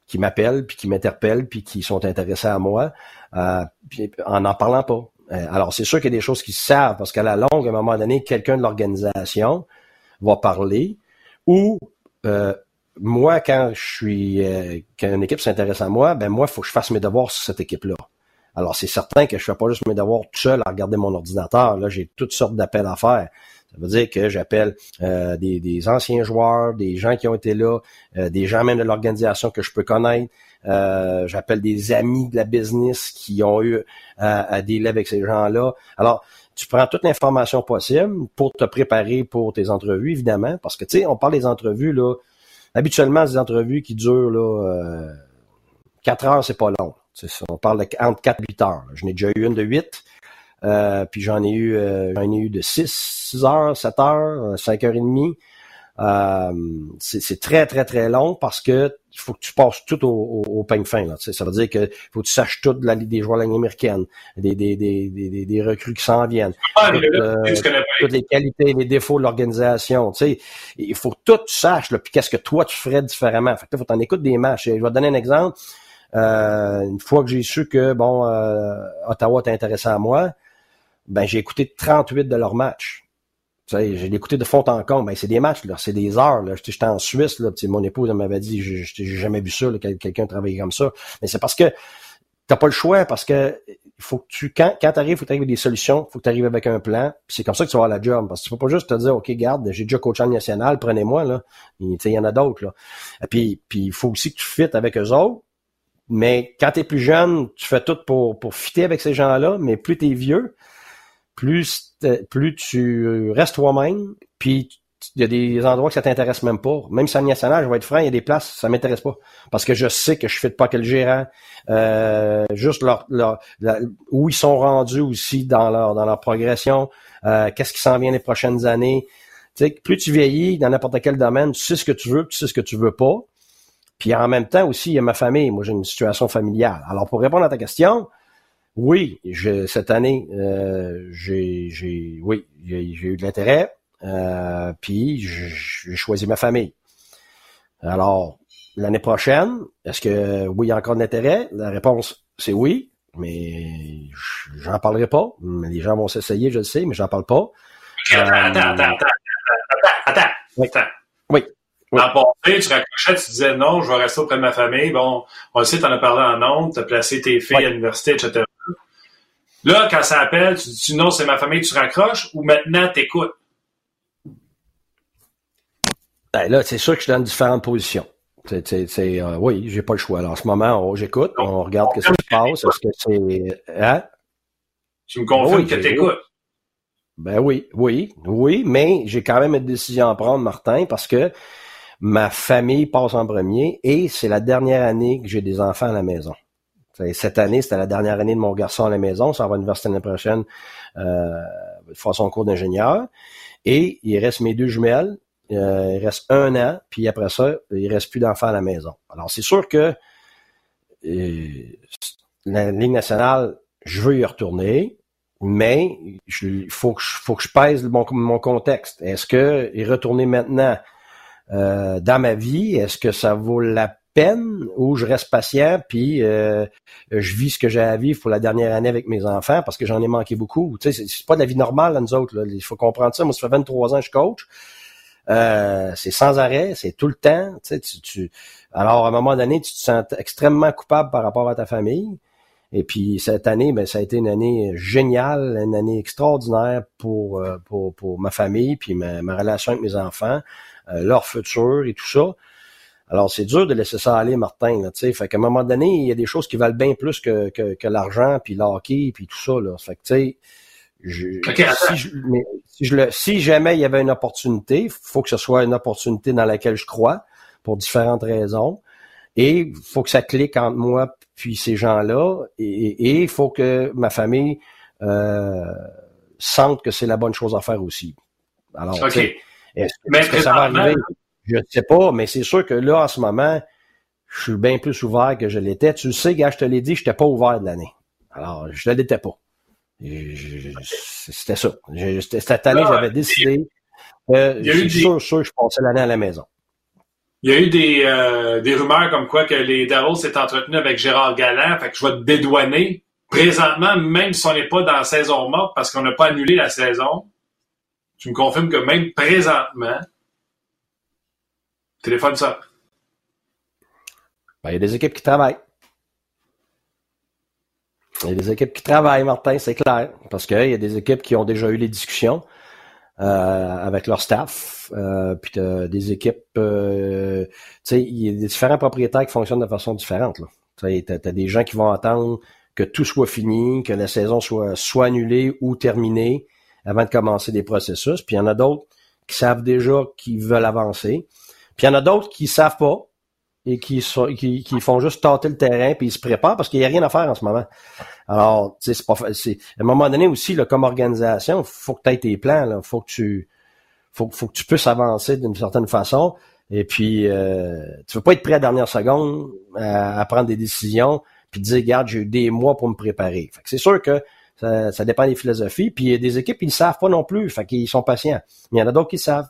qui m'appellent, puis qui m'interpellent, puis qui sont intéressés à moi, en n'en parlant pas. alors, c'est sûr qu'il y a des choses qu'ils savent, parce qu'à la longue, à un moment donné, quelqu'un de l'organisation va parler, ou moi, quand je suis euh, quand une équipe s'intéresse à moi, ben moi, il faut que je fasse mes devoirs sur cette équipe-là. Alors, c'est certain que je fais pas juste mes devoirs tout seul à regarder mon ordinateur. Là, j'ai toutes sortes d'appels à faire. Ça veut dire que j'appelle euh, des, anciens joueurs, des gens qui ont été là, euh, des gens même de l'organisation que je peux connaître. j'appelle des amis de la business qui ont eu à, à dealer avec ces gens-là. Alors, tu prends toute l'information possible pour te préparer pour tes entrevues, évidemment, parce que, tu sais, on parle des entrevues, là, habituellement, des entrevues qui durent là, euh, 4 heures, c'est pas long. Ça, on parle de entre 4 et 8 heures. Je n'ai déjà eu une de 8. Euh, puis j'en ai eu euh, j'en ai eu de 6, 6 heures, 7 heures, 5 heures et demie. Euh, c'est très, très, très long parce que il faut que tu passes tout au, au, peigne fin. Là, ça veut dire que faut que tu saches tout de la, des joueurs de la Ligue américaine, des, des, des, des, des recrues qui s'en viennent, euh, toutes, les qualités, les défauts de l'organisation. Il faut que tout tu saches, là, puis qu'est-ce que toi tu ferais différemment. Fait que faut t'en écouter des matchs. je vais te donner un exemple. Euh, une fois que j'ai su que bon euh, Ottawa était intéressant à moi, ben j'ai écouté 38 de leurs matchs. J'ai écouté de fond en comble. Ben, c'est des matchs, là, c'est des heures. Là. J'étais en Suisse, là, mon épouse m'avait dit, j'ai jamais vu ça, quelqu'un travailler comme ça. Mais c'est parce que t'as pas le choix, parce que faut que tu, quand, quand t'arrives, faut que tu avec des solutions, faut que tu arrives avec un plan. c'est comme ça que tu vas avoir la job. Parce que tu peux pas juste te dire, OK, garde, j'ai déjà coach en national, prenez-moi, là. Il y en a d'autres, là. Et puis, il faut aussi que tu fites avec eux autres. Mais quand tu es plus jeune, tu fais tout pour, pour fitter avec ces gens-là, mais plus tu es vieux, plus, plus tu restes toi-même, puis il y a des endroits que ça t'intéresse même pas. Même si en national, je vais être franc, il y a des places, ça m'intéresse pas. Parce que je sais que je fais pas que le gérant. Euh, juste leur, leur, où ils sont rendus aussi dans leur dans leur progression, euh, qu'est-ce qui s'en vient les prochaines années. Tu sais, plus tu vieillis dans n'importe quel domaine, tu sais ce que tu veux, tu sais ce que tu veux pas. Puis en même temps aussi, il y a ma famille. Moi, j'ai une situation familiale. Alors, pour répondre à ta question, oui, je, cette année, euh, j'ai, j'ai, oui, j'ai, eu de l'intérêt. Euh, puis j'ai choisi ma famille. Alors, l'année prochaine, est-ce que oui, il y a encore de l'intérêt? La réponse, c'est oui, mais j'en parlerai pas. Les gens vont s'essayer, je le sais, mais j'en parle pas. Attends, attends, attends, attends, attends, attends. Oui. oui. En passé, tu raccrochais, tu disais non, je vais rester auprès de ma famille. Bon, on le sait, tu en as parlé en ondes, tu as placé tes filles à l'université, etc. Là, quand ça appelle, tu dis non, c'est ma famille, tu raccroches ou maintenant tu écoutes? Ben là, c'est sûr que je suis dans différentes positions. C'est, euh, oui, j'ai pas le choix. Alors, en ce moment, j'écoute, on regarde ce qui se passe. Est-ce que c'est. Hein? Tu me confirmes que tu écoutes? Ben oui, oui, oui, mais j'ai quand même une décision à prendre, Martin, parce que ma famille passe en premier et c'est la dernière année que j'ai des enfants à la maison. Cette année, c'était la dernière année de mon garçon à la maison. Ça va à l'université l'année prochaine euh, faire son cours d'ingénieur. Et il reste mes deux jumelles. Euh, il reste un an, puis après ça, il reste plus d'enfants à la maison. Alors, c'est sûr que euh, la Ligue nationale, je veux y retourner, mais il faut que, je, pèse mon, mon contexte. Est-ce que y retourner maintenant euh, dans ma vie, est-ce que ça vaut la peine ou je reste patient puis euh, je vis ce que j'ai à vivre pour la dernière année avec mes enfants parce que j'en ai manqué beaucoup. Tu sais, c'est pas de la vie normale là, nous autres. Là. Il faut comprendre ça. Moi, ça fait 23 ans que je coach. Euh, c'est sans arrêt, c'est tout le temps. Tu, sais, tu, Alors, à un moment donné, tu te sens extrêmement coupable par rapport à ta famille. Et puis cette année, ben, ça a été une année géniale, une année extraordinaire pour, pour, pour ma famille, puis ma, ma relation avec mes enfants. Euh, leur futur et tout ça. Alors, c'est dur de laisser ça aller, Martin. Là, fait qu'à un moment donné, il y a des choses qui valent bien plus que, que, que l'argent, puis l'hockey, puis tout ça. Là. Fait que, tu sais, je, si, je, si, je le, si jamais il y avait une opportunité, faut que ce soit une opportunité dans laquelle je crois, pour différentes raisons. Et il faut que ça clique entre moi puis ces gens-là. Et il faut que ma famille euh, sente que c'est la bonne chose à faire aussi. Alors, est-ce que, ça va arriver? Je ne sais pas, mais c'est sûr que là, en ce moment, je suis bien plus ouvert que je l'étais. Tu le sais, gars, je te l'ai dit, je n'étais pas ouvert de l'année. Alors, je ne l'étais pas. C'était ça. cette année, j'avais décidé. Euh, je suis sûr, sûr, je passais l'année à la maison. Il y a eu des, euh, des rumeurs comme quoi que les Davos s'est entretenu avec Gérard Galland, fait que je vais te dédouaner. Présentement, même si on n'est pas dans la saison morte parce qu'on n'a pas annulé la saison, tu me confirmes que même présentement, téléphone ça. Ben, il y a des équipes qui travaillent. Il y a des équipes qui travaillent, Martin, c'est clair. Parce qu'il y a des équipes qui ont déjà eu les discussions euh, avec leur staff. Euh, puis des équipes, euh, tu sais, il y a des différents propriétaires qui fonctionnent de façon différente. Tu as, des gens qui vont attendre que tout soit fini, que la saison soit soit annulée ou terminée avant de commencer des processus. Puis il y en a d'autres qui savent déjà qu'ils veulent avancer. Puis il y en a d'autres qui savent pas et qui, sont, qui, qui font juste tâter le terrain puis ils se préparent parce qu'il n'y a rien à faire en ce moment. Alors, tu sais, c'est pas à un moment donné aussi là, comme organisation, faut que tu aies tes plans, là, faut que tu faut, que tu puisses avancer d'une certaine façon. Et puis, euh, tu veux pas être prêt à la dernière seconde à, à prendre des décisions, puis te dire, regarde, j'ai eu des mois pour me préparer. Fait que c'est sûr que ça, ça, dépend des philosophies. Puis il y a des équipes, ils ne savent pas non plus. Fait qu'ils sont patients. Mais il y en a d'autres qui savent.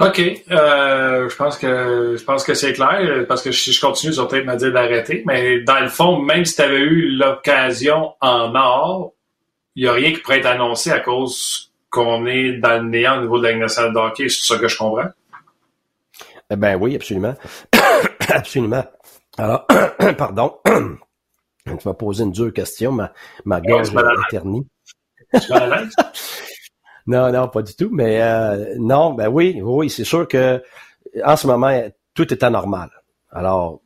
OK. Euh, je pense que je pense que c'est clair, parce que si je continue, ils vont peut-être me dire d'arrêter. Mais dans le fond, même si tu avais eu l'occasion en or, il n'y a rien qui pourrait être annoncé à cause qu'on est dans le néant au niveau de la nationale de hockey. C'est ça que je comprends? Eh ben oui, absolument. absolument. Alors, pardon. tu m'as posé une dure question, ma, ma gorge est ternie. non, non, pas du tout. Mais euh, non, ben oui, oui, c'est sûr que en ce moment, tout est anormal. Alors,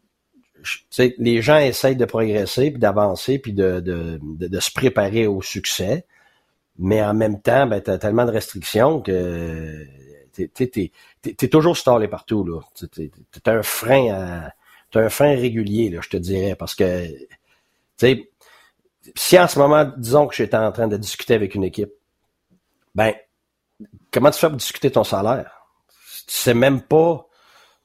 sais, les gens essayent de progresser, puis d'avancer, puis de, de, de, se préparer au succès. Mais en même temps, ben, tu as tellement de restrictions que t'es es, es, toujours stallé partout. là. T'es un frein à, t'as un frein régulier, là, je te dirais, parce que tu sais, si en ce moment, disons que j'étais en train de discuter avec une équipe, ben, comment tu fais pour discuter ton salaire? Tu sais même pas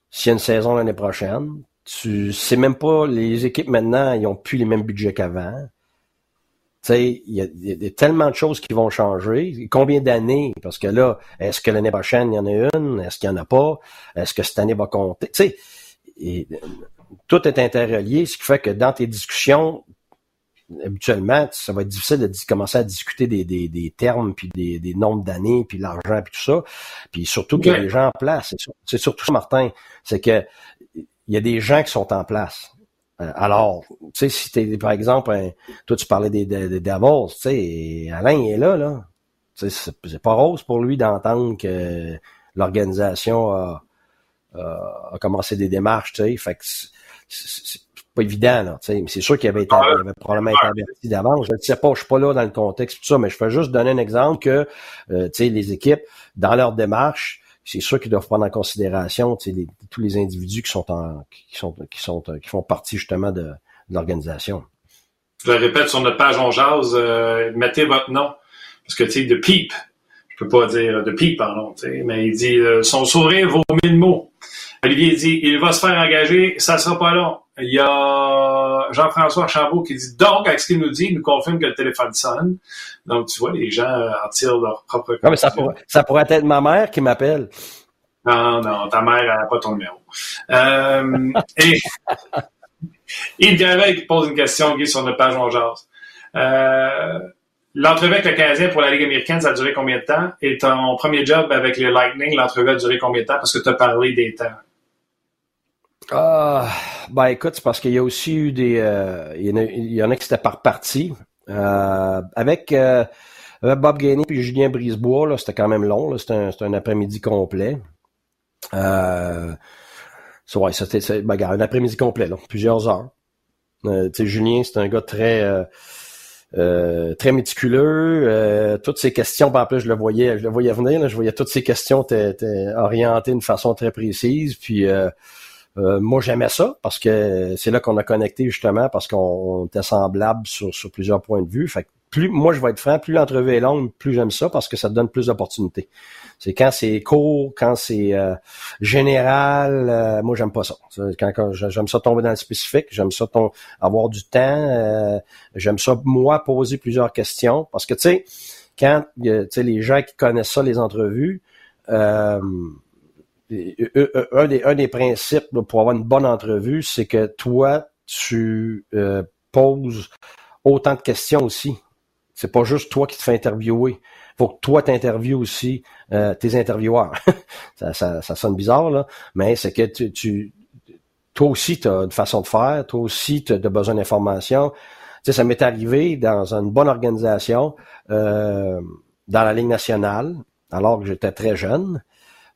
s'il y a une saison l'année prochaine. Tu sais même pas, les équipes maintenant, ils ont plus les mêmes budgets qu'avant. Tu sais, il y, a tellement de choses qui vont changer. Combien d'années? Parce que là, est-ce que l'année prochaine, il y en a une? Est-ce qu'il y en a pas? Est-ce que cette année va compter? Tu sais, tout est interrelié, ce qui fait que dans tes discussions, habituellement, ça va être difficile de commencer à discuter des, des, des termes, puis des, des nombres d'années, puis l'argent, puis tout ça. Puis surtout qu'il y a des gens en place. C'est surtout ça, Martin, c'est que il y a des gens qui sont en place. Euh, alors, tu sais, si t'es, par exemple, toi tu parlais des, des, des Devils, tu sais, Alain est là, là. C'est, c'est pas rose pour lui d'entendre que l'organisation a, a, commencé des démarches, tu sais. Fait que pas évident, là, mais c'est sûr qu'il avait, avait probablement été averti d'avance. Je ne sais pas, je suis pas là dans le contexte, tout ça, mais je fais juste donner un exemple que euh, les équipes, dans leur démarche, c'est sûr qu'ils doivent prendre en considération tous les individus qui sont en qui sont qui sont qui font partie justement de, de l'organisation. Je le répète sur notre page on jase, euh, mettez votre nom. Parce que tu sais, de pipe, je peux pas dire de pipe, pardon, mais il dit euh, son sourire vaut mille mots. Olivier dit il va se faire engager, ça sera pas long. Il y a Jean-François Chambault qui dit donc, avec ce qu'il nous dit, il nous confirme que le téléphone sonne. Donc, tu vois, les gens en tirent leur propre non, mais ça, pourrait, ça pourrait être ma mère qui m'appelle. Non, non, ta mère n'a pas ton numéro. Euh, et Yves Gavet qui pose une question, Guy, sur notre page On Euh, L'entrevue avec le Canadien pour la Ligue américaine, ça a duré combien de temps? Et ton premier job avec le Lightning, l'entrevue a duré combien de temps? Parce que tu as parlé des temps. Ah, ben écoute, c'est parce qu'il y a aussi eu des, euh, il, y en a, qui c'était par partie. Euh, avec, euh, Bob Gainey puis Julien Brisebois, là, c'était quand même long. Là, c'était un, un après-midi complet. Euh, ouais, c'était, ben, un après-midi complet, là, plusieurs heures. Euh, Julien, c'est un gars très euh, très méticuleux. Euh, toutes ces questions, ben, en plus, je le voyais, je le voyais venir. je voyais toutes ces questions étaient orientées d'une façon très précise. Puis euh, moi, j'aimais ça parce que c'est là qu'on a connecté justement parce qu'on était semblables sur, sur plusieurs points de vue. Fait que plus, moi, je vais être franc, plus l'entrevue est longue, plus j'aime ça parce que ça te donne plus d'opportunités. C'est quand c'est court, quand c'est euh, général, euh, moi j'aime pas ça. Quand, j'aime ça tomber dans le spécifique, j'aime ça avoir du temps, euh, j'aime ça moi poser plusieurs questions parce que tu sais quand tu sais les gens qui connaissent ça les entrevues un des, un des principes pour avoir une bonne entrevue, c'est que toi, tu poses autant de questions aussi. C'est pas juste toi qui te fais interviewer faut que toi t'interviewes aussi euh, tes intervieweurs. ça, ça, ça, sonne bizarre, là, mais c'est que tu, tu toi aussi, tu as une façon de faire, toi aussi, tu as besoin d'informations. Tu sais, ça m'est arrivé dans une bonne organisation, euh, dans la Ligue nationale, alors que j'étais très jeune.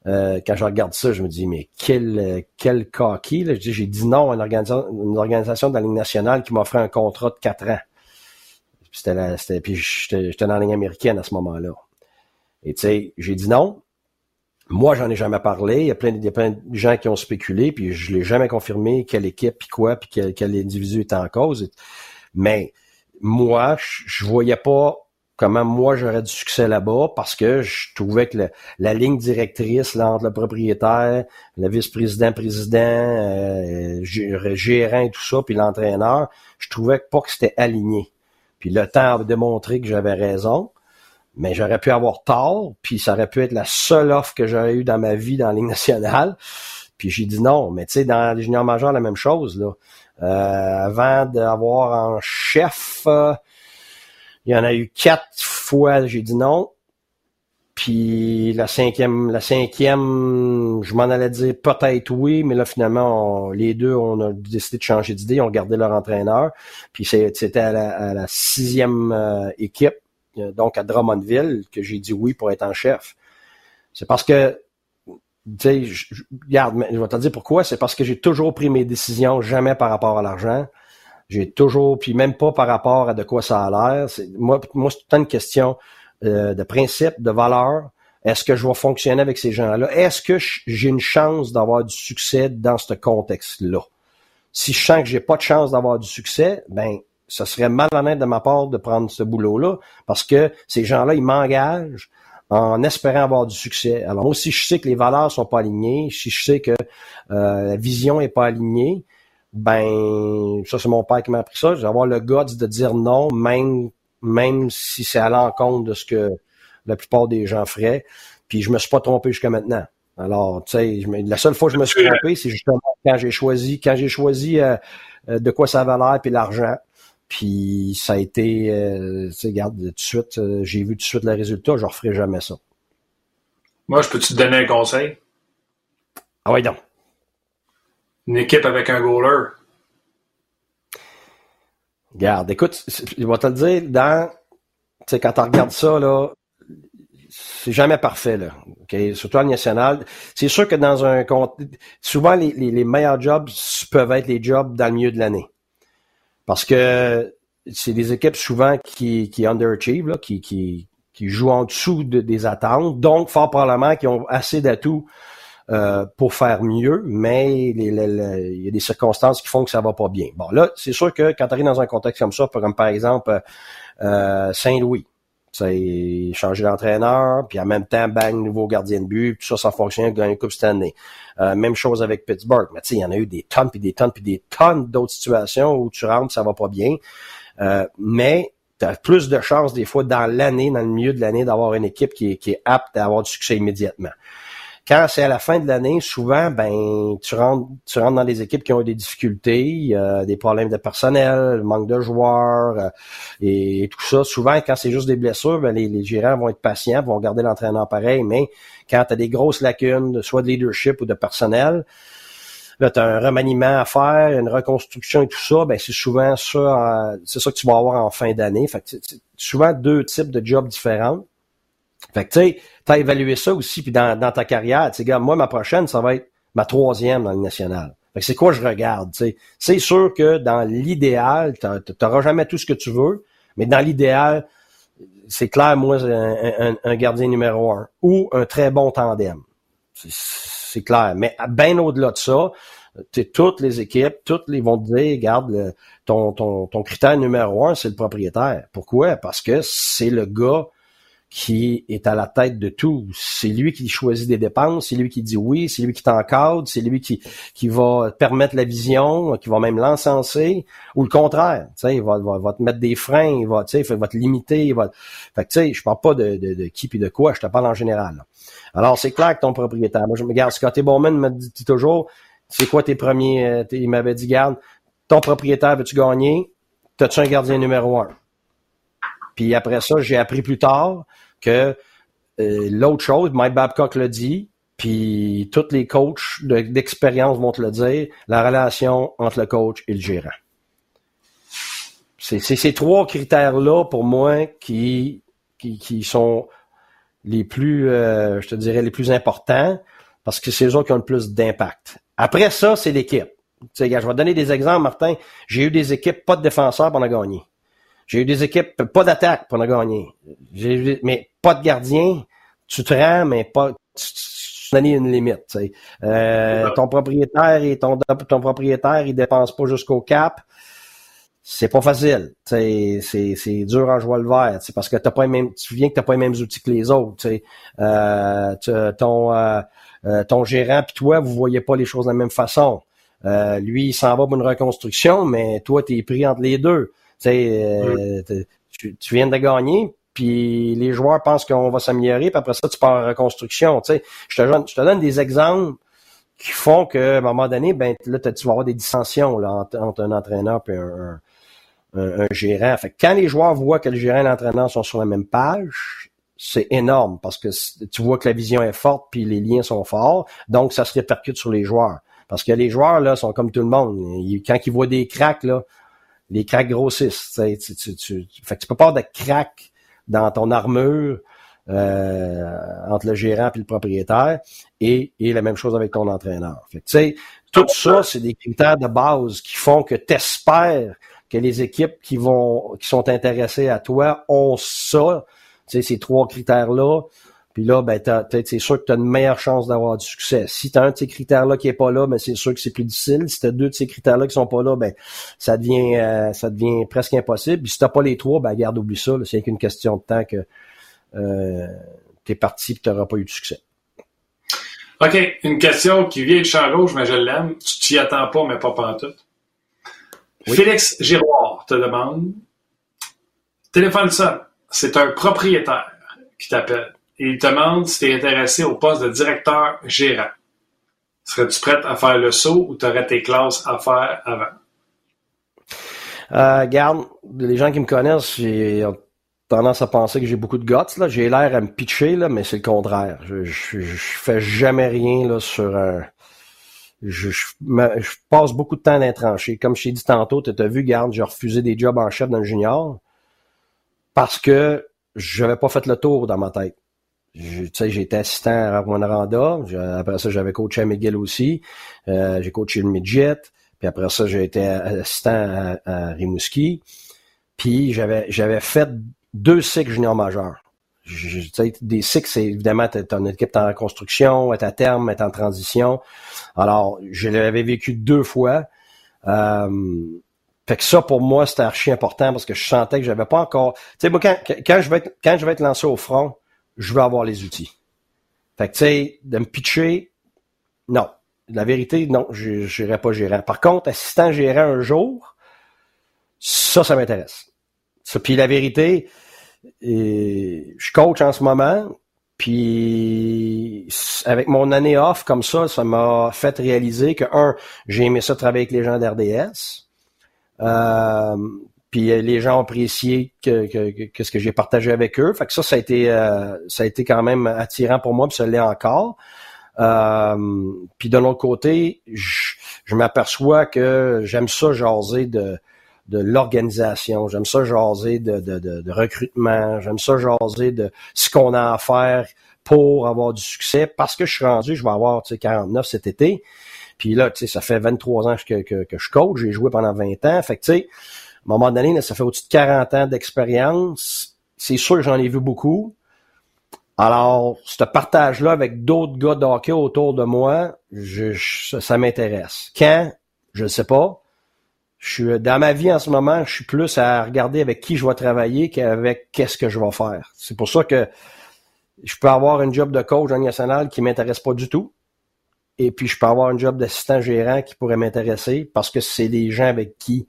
Euh, quand je regarde ça, je me dis, mais quel quel coquille. J'ai dit non à une organisation, une organisation de la Ligue nationale qui m'offrait un contrat de quatre ans. C'était c'était, puis j'étais dans la ligne américaine à ce moment-là. Et tu sais, j'ai dit non. Moi, j'en ai jamais parlé. Il y a plein, de, plein de gens qui ont spéculé, puis je l'ai jamais confirmé quelle équipe, puis quoi, puis quel, quel individu était en cause. Mais moi, je, je voyais pas comment moi j'aurais du succès là-bas parce que je trouvais que la ligne directrice là, entre le propriétaire, le vice-président, président, euh, gérant et tout ça, puis l'entraîneur, je trouvais pas que c'était aligné. Puis le temps a démontré que j'avais raison, mais j'aurais pu avoir tort, puis ça aurait pu être la seule offre que j'aurais eue dans ma vie dans la Ligue nationale. Puis j'ai dit non, mais tu sais, dans les juniors majeurs, la même chose. là. Euh, avant d'avoir un chef... Euh, il y en a eu quatre fois, j'ai dit non. Puis la cinquième, la cinquième, je m'en allais dire peut-être oui, mais là finalement, les deux, on a décidé de changer d'idée, on gardé leur entraîneur. Puis c'était à la, sixième euh, équipe, euh, donc à Drummondville, que j'ai dit oui pour être en chef. C'est parce que, tu sais, regarde, je vais te dire pourquoi. C'est parce que j'ai toujours pris mes décisions, jamais par rapport à l'argent. J'ai toujours, puis même pas par rapport à de quoi ça a l'air. Moi, moi c'est tout une question euh, de principe, de valeur. Est-ce que je vais fonctionner avec ces gens-là? Est-ce que j'ai une chance d'avoir du succès dans ce contexte-là? Si je sens que j'ai pas de chance d'avoir du succès, ben, ça serait malhonnête de ma part de prendre ce boulot-là parce que ces gens-là, ils m'engagent en espérant avoir du succès. Alors moi, si je sais que les valeurs sont pas alignées, si je sais que euh, la vision est pas alignée, ben ça c'est mon père qui m'a appris ça, j'ai avoir le guts de dire non, même même si c'est à l'encontre de ce que la plupart des gens feraient. Puis je me suis pas trompé jusqu'à maintenant. Alors, tu sais, la seule fois que je me suis trompé, c'est justement quand j'ai choisi, quand j'ai choisi euh, euh, de quoi ça avait l'air puis l'argent. Puis ça a été, euh, tu sais, regarde, tout de suite, j'ai vu tout de suite le résultat, je referai jamais ça. Moi, je peux te donner un conseil? Ah oui, donc une équipe avec un goaler? Regarde, écoute, je vais te le dire, dans, quand tu regardes ça, là, c'est jamais parfait, là. Okay? Surtout en national. C'est sûr que dans un souvent les, les, meilleurs jobs peuvent être les jobs dans le milieu de l'année. Parce que c'est des équipes souvent qui, qui underachieve, là, qui, qui, qui jouent en dessous des attentes, donc fort probablement qui ont assez d'atouts euh, pour faire mieux, mais il y a des circonstances qui font que ça va pas bien. Bon, là, c'est sûr que quand tu arrives dans un contexte comme ça, comme par exemple euh, Saint-Louis, c'est changer d'entraîneur, puis en même temps, bang, nouveau gardien de but, tout ça, ça fonctionne, gagner une Coupe cette année. Euh, même chose avec Pittsburgh. Mais tu sais, il y en a eu des tonnes, puis des tonnes, puis des tonnes d'autres situations où tu rentres, ça va pas bien. Euh, mais tu as plus de chances des fois dans l'année, dans le milieu de l'année, d'avoir une équipe qui est apte à avoir du succès immédiatement. Quand c'est à la fin de l'année, souvent, ben, tu rentres, dans des équipes qui ont des difficultés, des problèmes de personnel, manque de joueurs euh, et, tout ça. Souvent, quand c'est juste des blessures, ben, les, gérants vont être patients, vont garder l'entraîneur pareil. Mais quand tu as des grosses lacunes, soit de leadership ou de personnel, là, tu as un remaniement à faire, une reconstruction et tout ça, ben c'est souvent ça, euh, c'est ça que tu vas avoir en fin d'année. Fait que c'est souvent deux types de jobs différents. Fait que tu sais, t'as évalué ça aussi, puis dans, ta carrière, tu sais, gars, moi, ma prochaine, ça va être ma troisième dans le national. Fait que c'est quoi je regarde, tu sais? C'est sûr que dans l'idéal, t'auras jamais tout ce que tu veux, mais dans l'idéal, c'est clair, moi, un, un, gardien numéro un ou un très bon tandem. C'est clair. Mais bien au-delà de ça, toutes les équipes, toutes les vont te dire, regarde, ton, ton, ton critère numéro un, c'est le propriétaire. Pourquoi? Parce que c'est le gars qui est à la tête de tout. C'est lui qui choisit des dépenses, c'est lui qui dit oui, c'est lui qui t'encadre, c'est lui qui, qui va permettre la vision, qui va même l'encenser, ou le contraire, tu sais, il va, va, te mettre des freins, il va, tu sais, va te limiter, il va... Fait que, tu sais, je parle pas de, de, de qui puis de quoi, je te parle en général. Alors, c'est clair que ton propriétaire, moi, je me garde, Scotty Bowman me dit toujours, c'est quoi tes premiers, euh, il m'avait dit, garde, ton propriétaire, veux-tu gagner? T'as-tu un gardien numéro un? Puis après ça, j'ai appris plus tard que euh, l'autre chose, Mike Babcock l'a dit, puis tous les coachs d'expérience vont te le dire, la relation entre le coach et le gérant. C'est ces trois critères-là, pour moi, qui, qui, sont les plus, euh, je te dirais, les plus importants, parce que c'est eux qui ont le plus d'impact. Après ça, c'est l'équipe. Je vais te donner des exemples, Martin. J'ai eu des équipes, pas de défenseurs, pour en gagner. J'ai eu des équipes, pas d'attaque pour en gagner. J'ai mais pas de gardien. Tu te rends, mais pas, tu, donner une limite. Euh, ton propriétaire et ton, ton propriétaire, il dépense pas jusqu'au cap. C'est pas facile. C'est, c'est dur en jouant le vert. C'est parce que t'as pas les mêmes, tu viens que t'as pas les mêmes outils que les autres. Euh, ton, euh, euh, ton gérant puis toi, vous voyez pas les choses de la même façon. Lui, il s'en va pour une reconstruction, mais toi, tu es pris entre les deux. Euh, tu, tu viens de gagner, puis les joueurs pensent qu'on va s'améliorer, puis après ça, tu pars en reconstruction. Je te, je te donne des exemples qui font qu'à un moment donné, ben là, tu vas avoir des dissensions là, entre, un entraîneur et un, un, gérant. Fait quand les joueurs voient que le gérant et l'entraîneur sont sur la même page, c'est énorme parce que tu vois que la vision est forte puis les liens sont forts, donc ça se répercute sur les joueurs. Parce que les joueurs, là, sont comme tout le monde. quand ils voient des cracks, là, les cracks grossissent. Tu, tu, peux pas avoir de cracks dans ton armure euh, entre le gérant et le propriétaire et, la même chose avec ton entraîneur. Fait tout ça, c'est des critères de base qui font que tu espères que les équipes qui vont qui sont intéressées à toi ont ça, ces trois critères-là puis là, ben, c'est sûr que tu as une meilleure chance d'avoir du succès. Si tu as un de ces critères-là qui est pas là, ben, c'est sûr que c'est plus difficile. Si tu as deux de ces critères-là qui sont pas là, ben, ça devient euh, ça devient presque impossible. Puis si tu pas les trois, ben, garde, oublie ça. C'est qu'une question de temps que euh, tu es parti et tu n'auras pas eu de succès. OK. Une question qui vient de champ gauche, mais je l'aime. Tu t'y attends pas, mais pas pantoute. tout. Félix Giroir te demande Téléphone ça. C'est un propriétaire qui t'appelle il te demande si tu es intéressé au poste de directeur gérant. Serais-tu prête à faire le saut ou tu aurais tes classes à faire avant? Euh, garde, les gens qui me connaissent, j'ai tendance à penser que j'ai beaucoup de guts. J'ai l'air à me pitcher, là, mais c'est le contraire. Je, je, fais jamais rien là, sur un. Je, je, passe beaucoup de temps à l'intranché. Comme je t'ai dit tantôt, tu as vu, garde, j'ai refusé des jobs en chef dans le junior parce que je n'avais pas fait le tour dans ma tête. Tu sais, j'ai été assistant à Rwanda. Après ça, j'avais coaché à McGill aussi. Euh, j'ai coaché le midget. Puis après ça, j'ai été assistant à, Rimouski. Puis j'avais j'avais fait deux cycles juniors majeurs. Des cycles, c'est évidemment ton équipe en reconstruction, est à terme, est en transition. Alors, je l'avais vécu deux fois. Euh, fait que ça, pour moi, c'était archi important parce que je sentais que j'avais pas encore. Tu sais, moi, quand, quand je vais être, quand je vais être lancé au front, je veux avoir les outils. Fait que, tu sais, de me pitcher, non. La vérité, non, je n'irai pas gérant. Par contre, assistant gérant un jour, ça, ça m'intéresse. Ça, puis la vérité, je coach en ce moment, puis avec mon année off comme ça, ça m'a fait réaliser que, un, j'ai aimé ça travailler avec les gens d'RDS. Euh, puis euh, les gens ont apprécié que, que, ce que j'ai partagé avec eux. Fait que ça, ça a été euh, ça a été quand même attirant pour moi, puis ça l'est encore. Euh, puis de l'autre côté, je, m'aperçois que j'aime ça jaser de de l'organisation, j'aime ça jaser de, de, de, recrutement, j'aime ça jaser de ce qu'on a à faire pour avoir du succès, parce que je suis rendu, je vais avoir 49 cet été. Puis là, tu sais, ça fait 23 ans que, que, que je coach, j'ai joué pendant 20 ans. Fait que tu sais, à un moment donné, ça fait au-dessus de 40 ans d'expérience. C'est sûr que j'en ai vu beaucoup. Alors, ce partage-là avec d'autres gars de autour de moi, je, ça, m'intéresse. Quand? Je ne sais pas. Je suis dans ma vie en ce moment, je suis plus à regarder avec qui je vais travailler qu'avec qu'est-ce que je vais faire. C'est pour ça que je peux avoir un job de coach en national qui m'intéresse pas du tout. Et puis je peux avoir un job d'assistant gérant qui pourrait m'intéresser parce que c'est des gens avec qui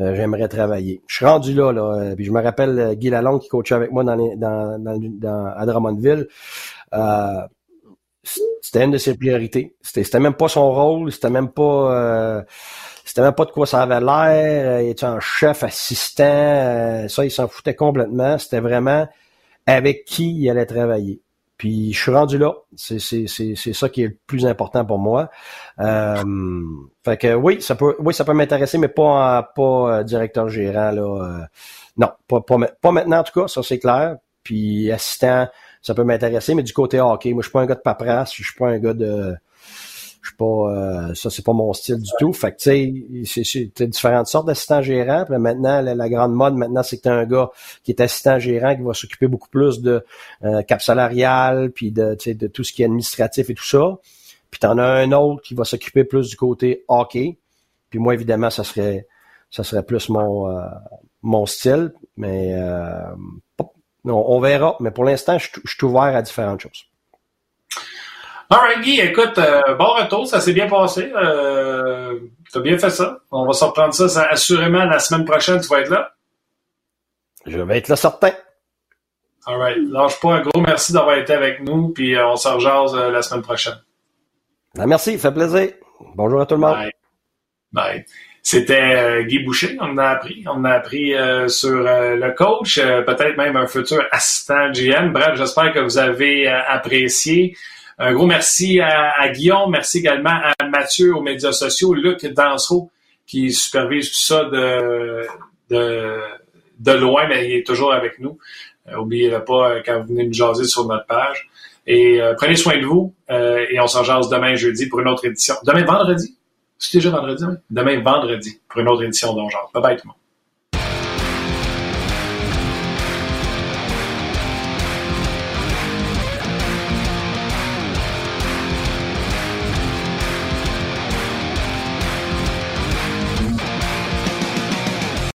euh, j'aimerais travailler. Je suis rendu là, là. Euh, puis je me rappelle euh, Guy Lalonde qui coachait avec moi dans, dans, dans, dans, à Drummondville. Euh, c'était une de ses priorités. C'était, même pas son rôle, c'était même pas c'était même pas de quoi ça avait l'air. Il était un chef assistant. ça, il s'en foutait complètement. C'était vraiment avec qui il allait travailler. Puis je suis rendu là. C'est, ça qui est le plus important pour moi. Euh, fait que oui, ça peut oui, ça peut m'intéresser, mais pas pas euh, directeur gérant là. Euh, non, pas, pas, pas maintenant en tout cas, ça c'est clair. Puis assistant, ça peut m'intéresser, mais du côté hockey, moi je suis pas un gars de paperasse, je suis pas un gars de je suis pas, euh, ça c'est pas mon style du tout. Fait que tu sais, c'est différentes sortes d'assistants gérants. Puis maintenant, la, grande mode maintenant, c'est que t'as un gars qui est assistant gérant qui va s'occuper beaucoup plus de euh, cap salarial, puis de, de tout ce qui est administratif et tout ça. Puis t'en as un autre qui va s'occuper plus du côté hockey. Puis moi, évidemment, ça serait ça serait plus mon euh, mon style. Mais euh, on, verra. Mais pour l'instant, je suis ouvert à différentes choses. Alright, Guy, écoute, euh, bon retour, ça s'est bien passé. Euh, tu as bien fait ça. On va se reprendre ça, assurément la semaine prochaine, tu vas être là. Je vais être là certain. Alright, lâche pas un gros merci d'avoir été avec nous, puis euh, on se rejase la semaine prochaine. Ben, merci, fait plaisir. Bonjour à tout le monde. Bye. Bye. C'était Guy Boucher, on a appris. On a appris sur le coach, peut-être même un futur assistant GM. Bref, j'espère que vous avez apprécié. Un gros merci à, Guillaume, merci également à Mathieu aux médias sociaux, Luc Dansereau qui supervise tout ça de, de, loin, mais il est toujours avec nous. Euh, oubliez pas euh, quand vous venez nous jaser sur notre page. Et euh, prenez soin de vous et on s'en jase demain jeudi pour une autre édition. Demain vendredi? C'est déjà vendredi? Demain vendredi pour une autre édition d'Ongeance. Bye bye tout le monde.